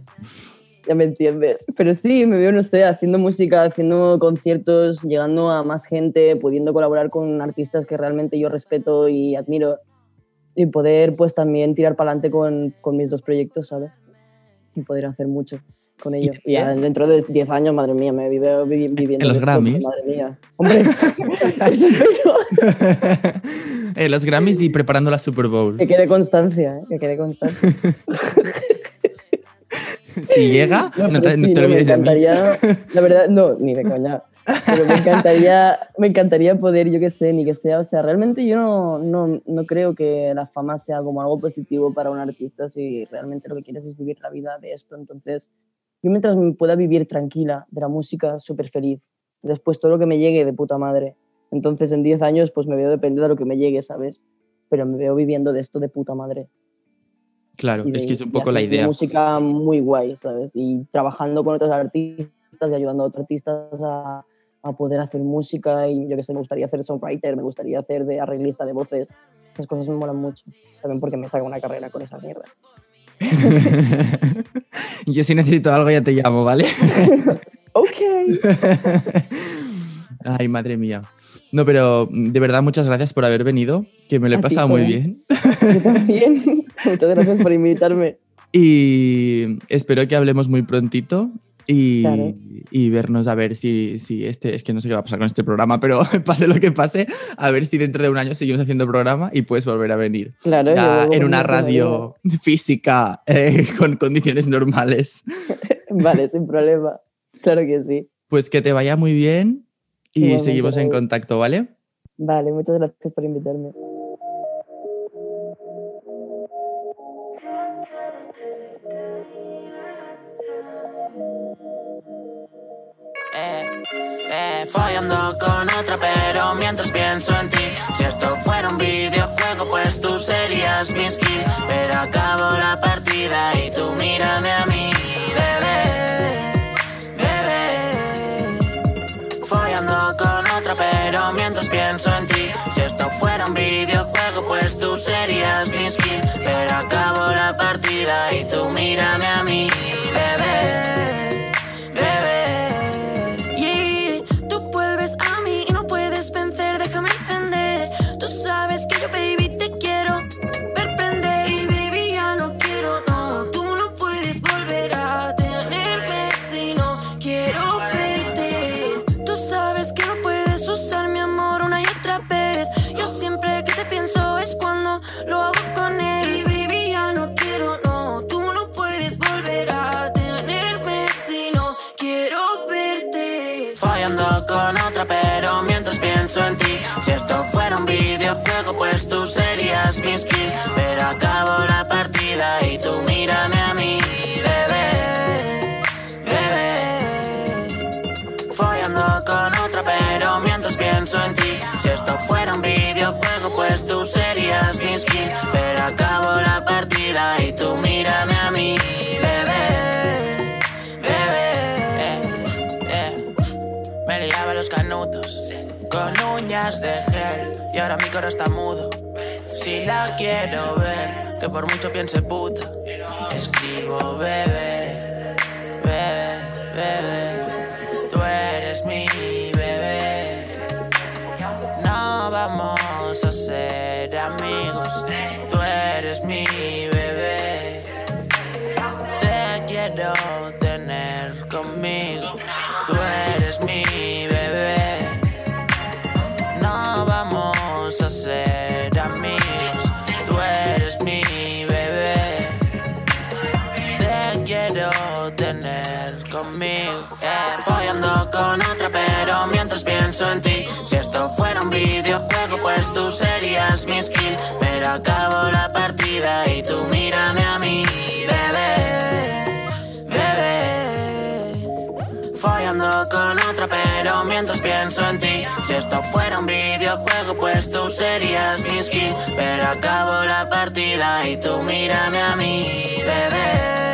Ya me entiendes. Pero sí, me veo, no sé, haciendo música, haciendo conciertos, llegando a más gente, pudiendo colaborar con artistas que realmente yo respeto y admiro. Y poder, pues, también tirar para adelante con, con mis dos proyectos, ¿sabes? Y poder hacer mucho con ellos. Y dentro de 10 años, madre mía, me vivo vivi- viviendo. En los Grammys. Madre mía. Hombre, [LAUGHS] eso. [LAUGHS] Eh, los Grammys y preparando la Super Bowl. Que quede constancia, ¿eh? que quede constancia. [LAUGHS] Si llega, No, te, no sí, te no, me olvides de mí. encantaría, la verdad, no, ni de coña. Pero me encantaría, me encantaría poder, yo qué sé, ni que sea, o sea, realmente yo no, no, no creo que la fama sea como algo positivo para un artista si realmente lo que quieres es vivir la vida de esto. Entonces, yo mientras me pueda vivir tranquila de la música, súper feliz. Después todo lo que me llegue de puta madre. Entonces, en 10 años, pues me veo depender de lo que me llegue, ¿sabes? Pero me veo viviendo de esto de puta madre. Claro, de- es que es un poco la idea. música muy guay, ¿sabes? Y trabajando con otros artistas y ayudando a otros artistas a, a poder hacer música. Y yo que sé, me gustaría hacer songwriter, me gustaría hacer de arreglista de voces. Esas cosas me molan mucho. También porque me saca una carrera con esa mierda. [LAUGHS] Yo si necesito algo ya te llamo, ¿vale? [LAUGHS] Ok. [LAUGHS] Ay, madre mía. No, pero mm, de verdad muchas gracias por haber venido, que me lo he pasado muy bien. Yo también. Muchas gracias por invitarme. Y espero que hablemos muy prontito y, Claro. y vernos a ver si, si este, es que no sé qué va a pasar con este programa, pero [LAUGHS] pase lo que pase, a ver si dentro de un año seguimos haciendo programa y puedes volver a venir. Claro. en una radio [LAUGHS] física eh, con condiciones normales. [LAUGHS] Vale, sin problema. Claro que sí. Pues que te vaya muy bien y seguimos en contacto, ¿vale? Vale, muchas gracias por invitarme. Eh, follando con otra, pero mientras pienso en ti. Si esto fuera un videojuego, pues tú serías mi skin. Pero acabo la partida y tú mírame a mí, bebé, bebé. Follando con otra, pero mientras pienso en ti. Si esto fuera un videojuego, pues tú serías mi skin. Pero acabo la partida y tú mírame a mí, sabes que yo, baby, te quiero ver prender. Y baby, ya no quiero, no. Tú no puedes volver a tenerme si no quiero verte. Tú sabes que no puedes usar mi amor una y otra vez. Yo siempre que te pienso es cuando lo hago con él. Y baby, ya no quiero, no. Tú no puedes volver a tenerme si no quiero verte. Follando con otra, pero mientras pienso en ti. Si esto fuera un videojuego, pues tú serías mi skin. Pero acabo la partida y tú mírame a mí, bebé, bebé. Follando con otra, pero mientras pienso en ti. Si esto fuera un videojuego, pues tú serías mi skin. Pero acabo la partida y tú mírame a mí, bebé, bebé. Eh, eh. Me liaba los canutos con uñas de gel y ahora mi coro está mudo. Si la quiero ver, que por mucho piense puta, escribo bebé, bebé, bebé. Tú eres mi bebé. No vamos a ser amigos, Si esto fuera un videojuego, pues tú serías mi skin. Pero acabo la partida y tú mírame a mí, bebé, bebé. Follando con otra, pero mientras pienso en ti. Si esto fuera un videojuego, pues tú serías mi skin. Pero acabo la partida y tú mírame a mí, bebé,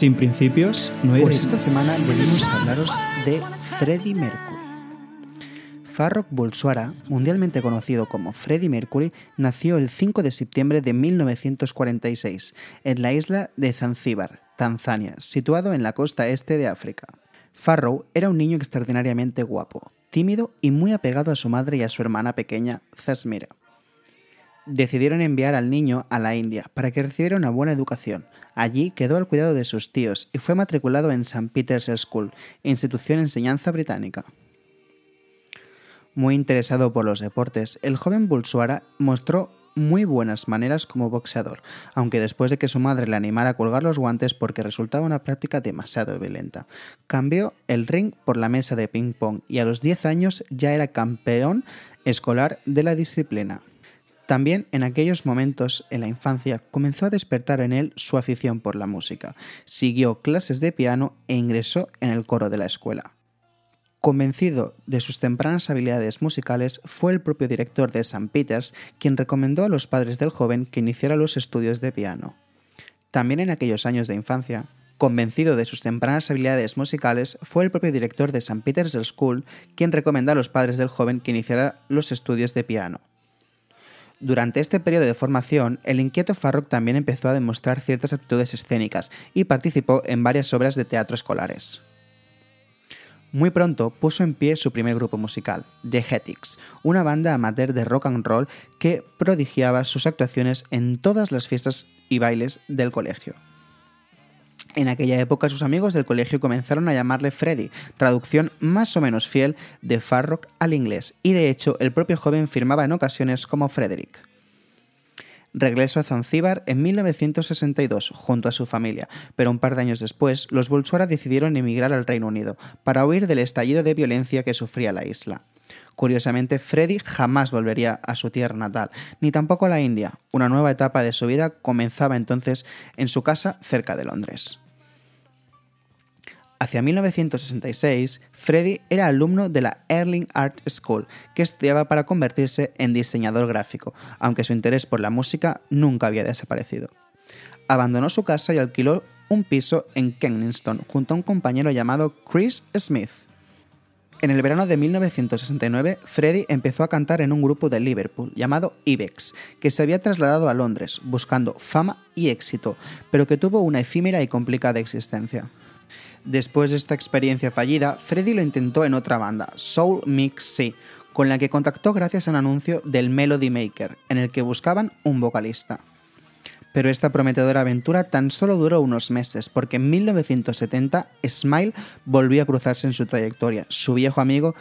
Sin principios, no Pues esta semana venimos a hablaros de Freddie Mercury. Farrokh Bulsara, mundialmente conocido como Freddie Mercury, nació el 5 de septiembre de 1946 en la isla de Zanzíbar, Tanzania, situado en la costa este de África. Farrow era un niño extraordinariamente guapo, tímido y muy apegado a su madre y a su hermana pequeña, Zasmira. Decidieron enviar al niño a la India para que recibiera una buena educación. Allí quedó al cuidado de sus tíos y fue matriculado en St. Peter's School, institución de enseñanza británica. Muy interesado por los deportes, el joven Bulsuara mostró muy buenas maneras como boxeador, aunque después de que su madre le animara a colgar los guantes porque resultaba una práctica demasiado violenta. Cambió el ring por la mesa de ping pong y a los 10 años ya era campeón escolar de la disciplina. También en aquellos momentos en la infancia comenzó a despertar en él su afición por la música. Siguió clases de piano e ingresó en el coro de la escuela. Convencido de sus tempranas habilidades musicales, fue el propio director de St. Peter's quien recomendó a los padres del joven que iniciara los estudios de piano. También en aquellos años de infancia, convencido de sus tempranas habilidades musicales, fue el propio director de St. Peter's School quien recomendó a los padres del joven que iniciara los estudios de piano. Durante este periodo de formación, el inquieto Farrock también empezó a demostrar ciertas actitudes escénicas y participó en varias obras de teatro escolares. Muy pronto puso en pie su primer grupo musical, The Hetics, una banda amateur de rock and roll que prodigiaba sus actuaciones en todas las fiestas y bailes del colegio. En aquella época sus amigos del colegio comenzaron a llamarle Freddy, traducción más o menos fiel de Farrock al inglés, y de hecho el propio joven firmaba en ocasiones como Frederick. Regresó a Zanzíbar en 1962 junto a su familia, pero un par de años después los Bulsuara decidieron emigrar al Reino Unido para huir del estallido de violencia que sufría la isla. Curiosamente, Freddy jamás volvería a su tierra natal, ni tampoco a la India. Una nueva etapa de su vida comenzaba entonces en su casa cerca de Londres. Hacia 1966, Freddy era alumno de la Erling Art School, que estudiaba para convertirse en diseñador gráfico, aunque su interés por la música nunca había desaparecido. Abandonó su casa y alquiló un piso en Kensington junto a un compañero llamado Chris Smith. En el verano de 1969, Freddy empezó a cantar en un grupo de Liverpool llamado Ibex, que se había trasladado a Londres buscando fama y éxito, pero que tuvo una efímera y complicada existencia. Después de esta experiencia fallida, Freddy lo intentó en otra banda, Soul Mix C, con la que contactó gracias a un anuncio del Melody Maker, en el que buscaban un vocalista. Pero esta prometedora aventura tan solo duró unos meses, porque en 1970 Smile volvió a cruzarse en su trayectoria. Su viejo amigo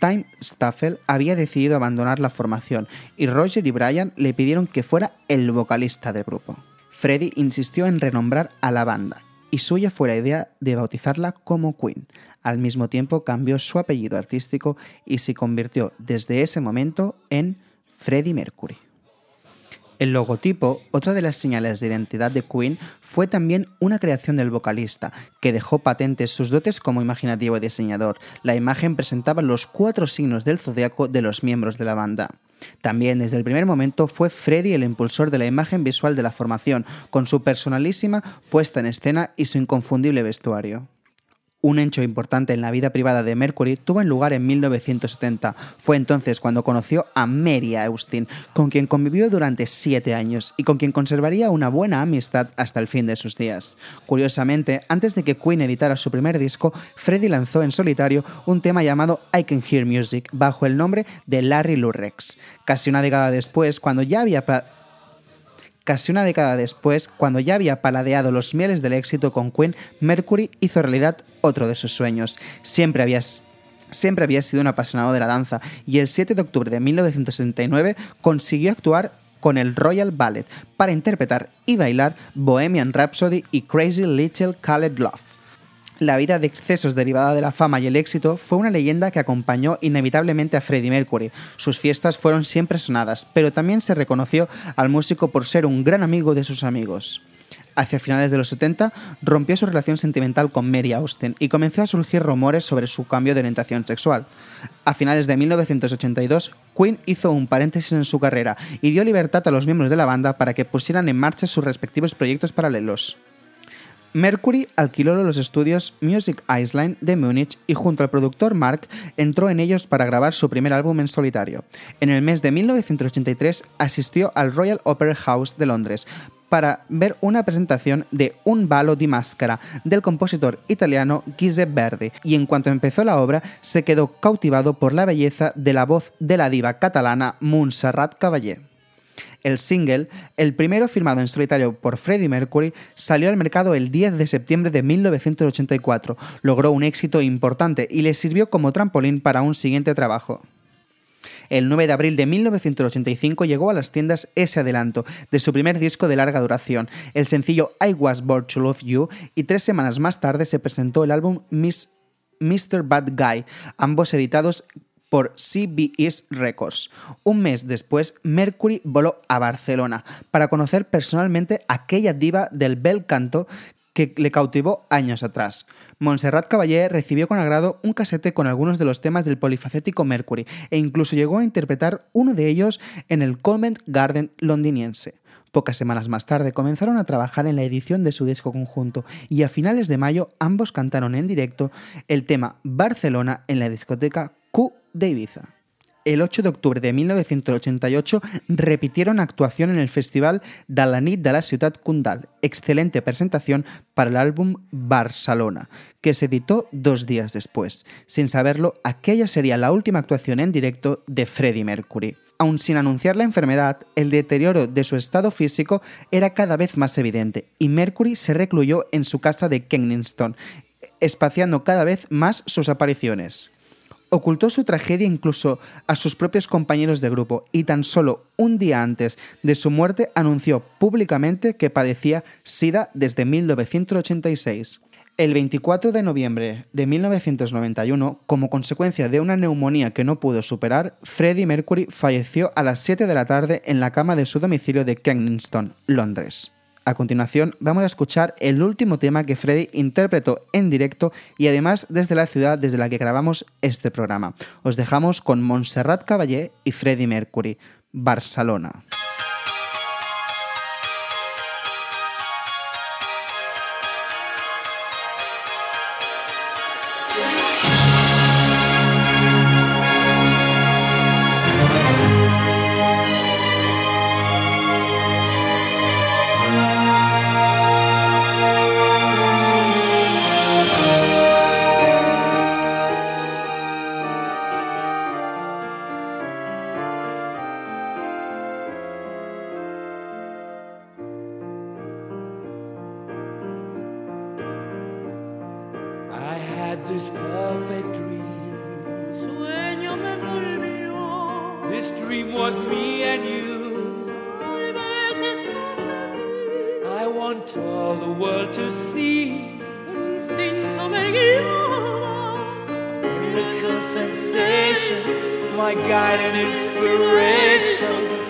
Time Staffel había decidido abandonar la formación y Roger y Brian le pidieron que fuera el vocalista del grupo. Freddy insistió en renombrar a la banda y suya fue la idea de bautizarla como Queen. Al mismo tiempo cambió su apellido artístico y se convirtió desde ese momento en Freddie Mercury. El logotipo, otra de las señales de identidad de Queen, fue también una creación del vocalista, que dejó patentes sus dotes como imaginativo y diseñador. La imagen presentaba los cuatro signos del zodiaco de los miembros de la banda. También desde el primer momento fue Freddy el impulsor de la imagen visual de la formación, con su personalísima puesta en escena y su inconfundible vestuario. Un hecho importante en la vida privada de Mercury tuvo lugar en 1970. Fue entonces cuando conoció a Mary Austin, con quien convivió durante siete años y con quien conservaría una buena amistad hasta el fin de sus días. Curiosamente, antes de que Queen editara su primer disco, Freddie lanzó en solitario un tema llamado I Can Hear Music bajo el nombre de Larry Lurex. Casi una década después, cuando ya había Casi una década después, cuando ya había paladeado los mieles del éxito con Queen, Mercury hizo realidad otro de sus sueños. Siempre había, sido un apasionado de la danza y el 7 de octubre de 1969 consiguió actuar con el Royal Ballet para interpretar y bailar Bohemian Rhapsody y Crazy Little Colored Love. La vida de excesos derivada de la fama y el éxito fue una leyenda que acompañó inevitablemente a Freddie Mercury. Sus fiestas fueron siempre sonadas, pero también se reconoció al músico por ser un gran amigo de sus amigos. Hacia finales de los 70 rompió su relación sentimental con Mary Austin y comenzó a surgir rumores sobre su cambio de orientación sexual. A finales de 1982, Queen hizo un paréntesis en su carrera y dio libertad a los miembros de la banda para que pusieran en marcha sus respectivos proyectos paralelos. Mercury alquiló los estudios Music Island de Múnich y junto al productor Mark entró en ellos para grabar su primer álbum en solitario. En el mes de 1983 asistió al Royal Opera House de Londres para ver una presentación de Un balo di máscara del compositor italiano Giuseppe Verdi y en cuanto empezó la obra se quedó cautivado por la belleza de la voz de la diva catalana Montserrat Caballé. El single, el primero firmado en solitario por Freddie Mercury, salió al mercado el 10 de septiembre de 1984, logró un éxito importante y le sirvió como trampolín para un siguiente trabajo. El 9 de abril de 1985 llegó a las tiendas ese adelanto de su primer disco de larga duración, el sencillo I Was Born to Love You, y tres semanas más tarde se presentó el álbum Miss Mr. Bad Guy, ambos editados por CBS Records. Un mes después, Mercury voló a Barcelona para conocer personalmente a aquella diva del bel canto que le cautivó años atrás. Montserrat Caballé recibió con agrado un casete con algunos de los temas del polifacético Mercury e incluso llegó a interpretar uno de ellos en el Covent Garden londiniense. Pocas semanas más tarde comenzaron a trabajar en la edición de su disco conjunto y a finales de mayo ambos cantaron en directo el tema Barcelona en la discoteca Q de Ibiza. El 8 de octubre de 1988 repitieron actuación en el festival de nit de la ciutat Kundal, excelente presentación para el álbum Barcelona, que se editó dos días después. Sin saberlo, aquella sería la última actuación en directo de Freddie Mercury. Aun sin anunciar la enfermedad, el deterioro de su estado físico era cada vez más evidente y Mercury se recluyó en su casa de Kensington, espaciando cada vez más sus apariciones ocultó su tragedia incluso a sus propios compañeros de grupo y tan solo un día antes de su muerte anunció públicamente que padecía SIDA desde 1986. El 24 de noviembre de 1991, como consecuencia de una neumonía que no pudo superar, Freddie Mercury falleció a las 7 de la tarde en la cama de su domicilio de Kensington, Londres. A continuación, vamos a escuchar el último tema que Freddy interpretó en directo y además desde la ciudad desde la que grabamos este programa. Os dejamos con Montserrat Caballé y Freddie Mercury, Barcelona. Sensation, my guide and inspiration.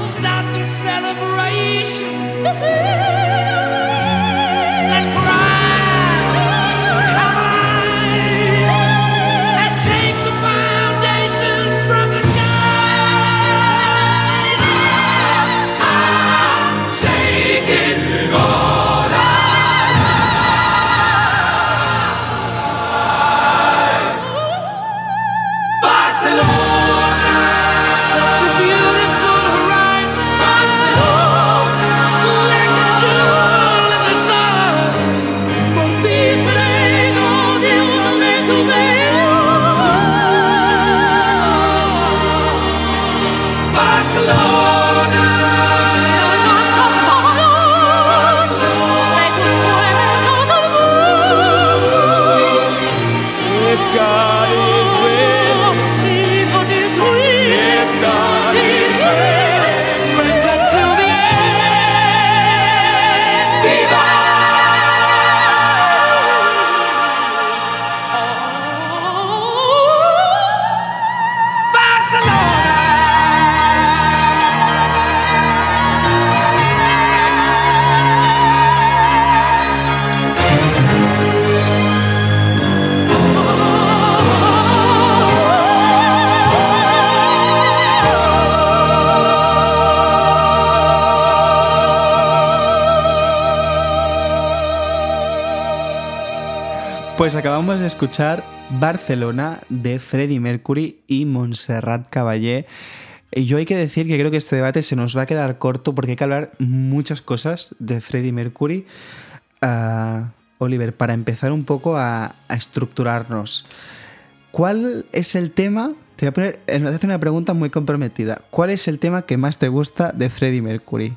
Stop the celebrations. Acabamos de escuchar Barcelona de Freddie Mercury y Montserrat Caballé. Yo hay que decir que creo que este debate se nos va a quedar corto porque hay que hablar muchas cosas de Freddie Mercury. Ah, Oliver, para empezar un poco a, estructurarnos, ¿cuál es el tema? Te voy a poner, eh, hacer una pregunta muy comprometida. ¿Cuál es el tema que más te gusta de Freddie Mercury?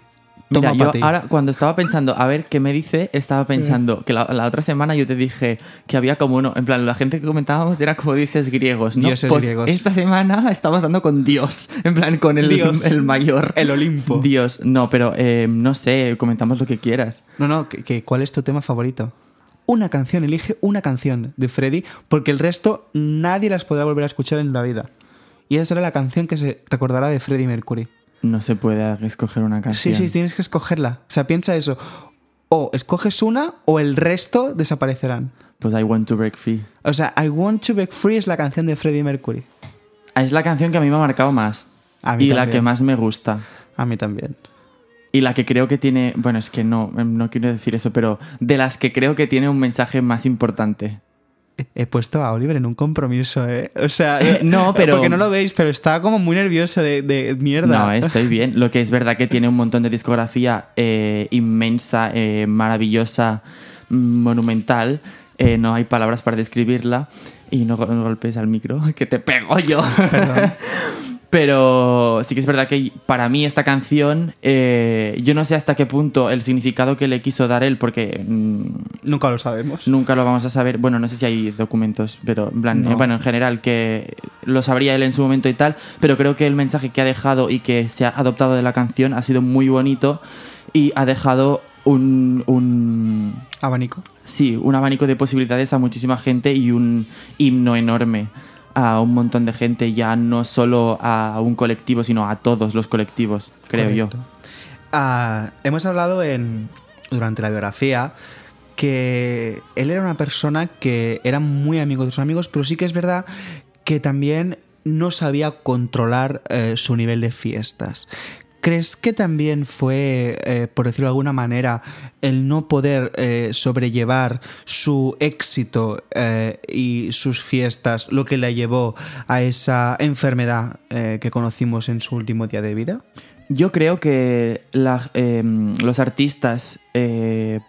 Mira, Toma yo ti. ahora cuando estaba pensando, a ver qué me dice, estaba pensando que la, la otra semana yo te dije que había como uno, en plan, la gente que comentábamos era como dioses griegos, ¿no? Dioses Pues griegos. Esta semana [LAUGHS] estamos dando con Dios, en plan, con el, Dios. el mayor. El Olimpo. Dios, no, pero eh, no sé, comentamos lo que quieras. No, no, que, que- ¿cuál es tu tema favorito? Una canción, elige una canción de Freddy, porque el resto nadie las podrá volver a escuchar en la vida. Y esa será la canción que se recordará de Freddie Mercury. No se puede escoger una Sí, canción. sí, tienes que escogerla. O sea, piensa eso. O escoges una o el resto desaparecerán. Pues I Want to Break Free. O sea, I Want to Break Free es la canción de Freddie Mercury. Es la canción que a mí me ha marcado más. A mí y la que más me gusta. A mí también. Y la que creo que tiene, bueno, es que no, em, no quiero decir eso, pero de las que creo que tiene un mensaje más importante. He- puesto a Oliver en un compromiso, ¿eh? O sea, Eh, [LAUGHS] no, pero- Porque no lo veis, pero está como muy nervioso de, de mierda. No, estoy bien. Lo que es verdad que tiene un montón de discografía eh, inmensa, eh, maravillosa, mm, monumental. Eh, no hay palabras para describirla. Y no, no golpes al micro, [LAUGHS] que te pego yo. [LAUGHS] Pero sí que es verdad que para mí esta canción, eh, yo no sé hasta qué punto el significado que le quiso dar él, porque mm, Nunca lo sabemos. Nunca lo vamos a saber. Bueno, no sé si hay documentos, pero en plan, No. eh, bueno, en general que lo sabría él en su momento y tal, pero creo que el mensaje que ha dejado y que se ha adoptado de la canción ha sido muy bonito y ha dejado un, un Abanico. sí, un abanico de posibilidades a muchísima gente y un himno enorme a un montón de gente, ya no solo a un colectivo, sino a todos los colectivos, creo yo. Ah, hemos hablado en, durante la biografía que él era una persona que era muy amigo de sus amigos, pero sí que es verdad que también no sabía controlar eh, su nivel de fiestas. ¿Crees que también fue, eh, por decirlo de alguna manera, el no poder eh, sobrellevar su éxito eh, y sus fiestas lo que le llevó a esa enfermedad que conocimos en su último día de vida? Yo creo que la- los artistas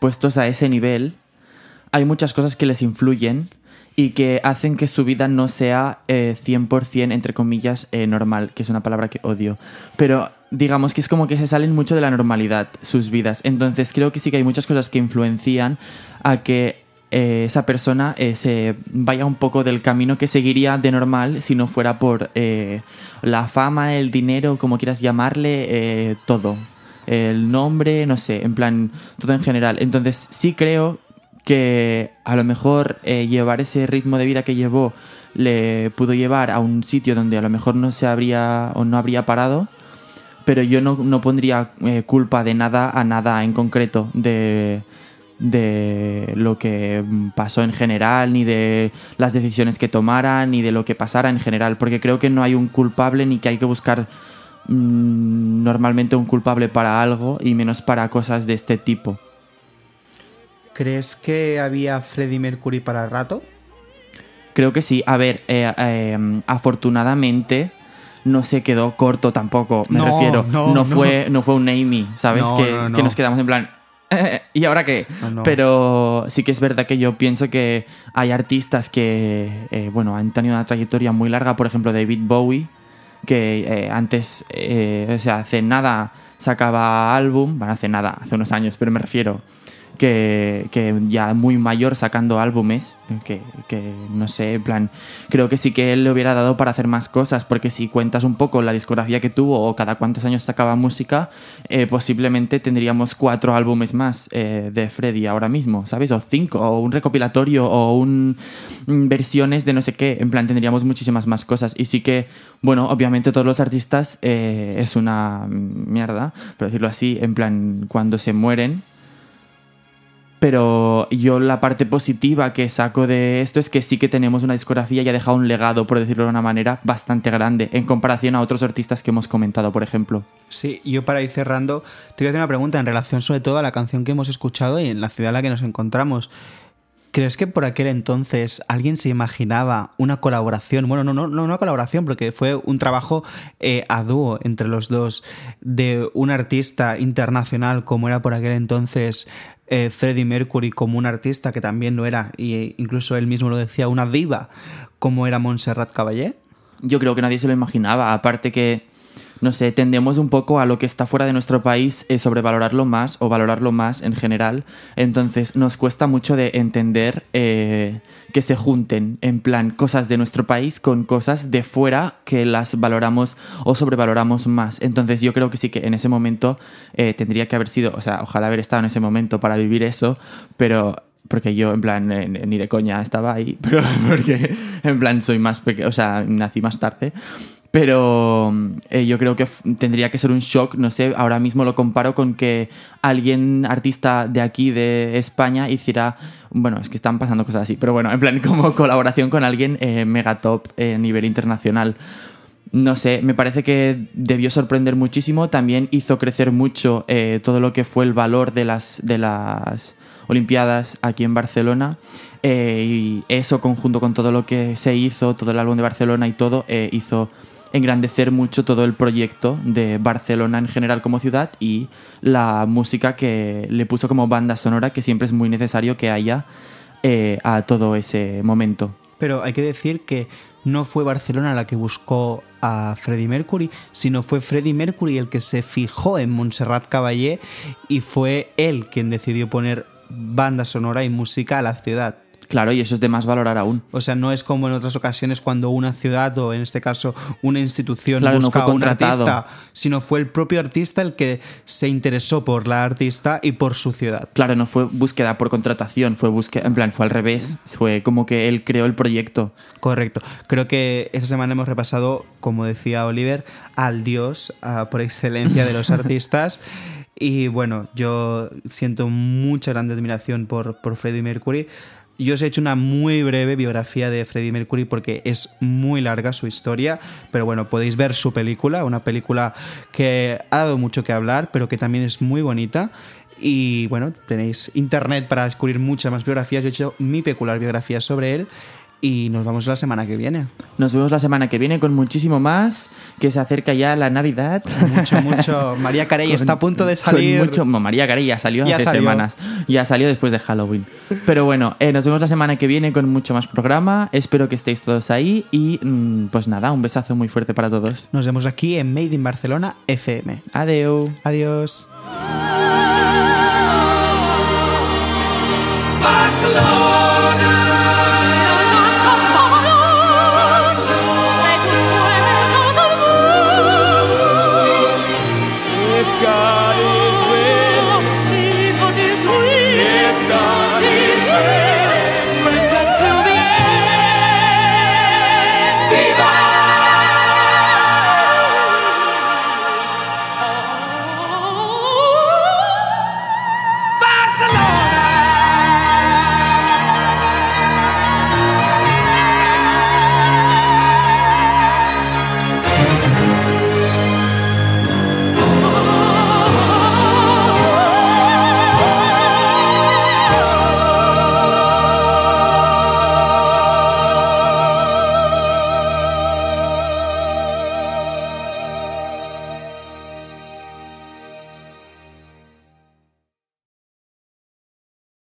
puestos a ese nivel, hay muchas cosas que les influyen y que hacen que su vida no sea eh, 100% entre comillas normal, que es una palabra que odio. Pero digamos que es como que se salen mucho de la normalidad sus vidas. Entonces creo que sí que hay muchas cosas que influencian a que eh, esa persona eh, se vaya un poco del camino que seguiría de normal si no fuera por eh, la fama, el dinero, como quieras llamarle, eh, todo. El nombre, no sé, en plan, todo en general. Entonces sí creo que a lo mejor llevar ese ritmo de vida que llevó le pudo llevar a un sitio donde a lo mejor no se habría o no habría parado, pero yo no, no pondría eh, culpa de nada a nada en concreto de, de lo que pasó en general, ni de las decisiones que tomara, ni de lo que pasara en general, porque creo que no hay un culpable ni que hay que buscar mm, normalmente un culpable para algo y menos para cosas de este tipo. ¿Crees que había Freddie Mercury para rato? Creo que sí. A ver, eh, eh, afortunadamente no se quedó corto tampoco, me No, refiero. no, No, fue, no fue un Amy, ¿sabes? No, que, que no. nos quedamos en plan... [LAUGHS] ¿Y ahora qué? No, no. Pero sí que es verdad que yo pienso que hay artistas que, eh, bueno, han tenido una trayectoria muy larga, por ejemplo, David Bowie, que eh, antes, eh, o sea, hace nada sacaba álbum, bueno, hace nada, hace unos años, pero me refiero que, que ya muy mayor sacando álbumes, que, que no sé, en plan, creo que sí que él le hubiera dado para hacer más cosas, porque si cuentas un poco la discografía que tuvo o cada cuántos años sacaba música, eh, posiblemente tendríamos cuatro álbumes más eh, de Freddy ahora mismo, ¿sabes? O cinco, o un recopilatorio, o un mm, versiones de no sé qué, en plan, tendríamos muchísimas más cosas. Y sí que, bueno, obviamente todos los artistas eh, es una mierda, por decirlo así, en plan, cuando se mueren, pero yo la parte positiva que saco de esto es que sí que tenemos una discografía y ha dejado un legado, por decirlo de una manera, bastante grande en comparación a otros artistas que hemos comentado, por ejemplo. Sí, yo para ir cerrando, te voy a hacer una pregunta en relación sobre todo a la canción que hemos escuchado y en la ciudad en la que nos encontramos. ¿Crees que por aquel entonces alguien se imaginaba una colaboración? Bueno, no, no, no una colaboración, porque fue un trabajo eh, a dúo entre los dos de un artista internacional como era por aquel entonces eh, Freddie Mercury, como un artista que también lo era, e incluso él mismo lo decía, una diva como era Montserrat Caballé. Yo creo que nadie se lo imaginaba, aparte que, no sé, tendemos un poco a lo que está fuera de nuestro país, eh, sobrevalorarlo más o valorarlo más en general, entonces nos cuesta mucho de entender eh, que se junten en plan cosas de nuestro país con cosas de fuera que las valoramos o sobrevaloramos más. Entonces yo creo que sí que en ese momento eh, tendría que haber sido, o sea, ojalá haber estado en ese momento para vivir eso, pero porque yo en plan ni de coña estaba ahí, [LAUGHS] pero porque en plan soy más pequeño, o sea, nací más tarde. Pero eh, yo creo que tendría que ser un shock, no sé, ahora mismo lo comparo con que alguien, artista de aquí, de España, hiciera, bueno, es que están pasando cosas así, pero bueno, en plan [LAUGHS] como colaboración con alguien eh, mega top eh, a nivel internacional. No sé, me parece que debió sorprender muchísimo, también hizo crecer mucho eh, todo lo que fue el valor de las, de las Olimpiadas aquí en Barcelona. y eso conjunto con todo lo que se hizo, todo el álbum de Barcelona y todo, hizo engrandecer mucho todo el proyecto de Barcelona en general como ciudad y la música que le puso como banda sonora, que siempre es muy necesario que haya eh, a todo ese momento. Pero hay que decir que no fue Barcelona la que buscó a Freddie Mercury, sino fue Freddie Mercury el que se fijó en Montserrat Caballé y fue él quien decidió poner banda sonora y música a la ciudad. Claro, y eso es de más valorar aún. O sea, no es como en otras ocasiones cuando una ciudad o en este caso una institución Claro, no busca fue a un artista, sino fue el propio artista el que se interesó por la artista y por su ciudad. Claro, no fue búsqueda por contratación, fue búsqueda, en plan, fue al revés. Fue como que él creó el proyecto. Correcto. Creo que esta semana hemos repasado, como decía Oliver, al dios por excelencia de los [LAUGHS] artistas. Y bueno, yo siento mucha gran admiración por, por Freddie Mercury. Yo os he hecho una muy breve biografía de Freddie Mercury porque es muy larga su historia, pero bueno, podéis ver su película, una película que ha dado mucho que hablar, pero que también es muy bonita. Y bueno, tenéis internet para descubrir muchas más biografías. Yo he hecho mi peculiar biografía sobre él y nos vemos la semana que viene. Nos vemos la semana que viene con muchísimo más, que se acerca ya la Navidad. Mucho, mucho. María Carey Con- está a punto de con salir. mucho- no, María Carey ya salió Ya hace salió. semanas. Ya salió después de Halloween. Pero bueno, eh, nos vemos la semana que viene con mucho más programa. Espero que estéis todos ahí. Y mm, pues nada, un besazo muy fuerte para todos. Nos vemos aquí en Made in Barcelona FM. Adeu. Adiós. Barcelona.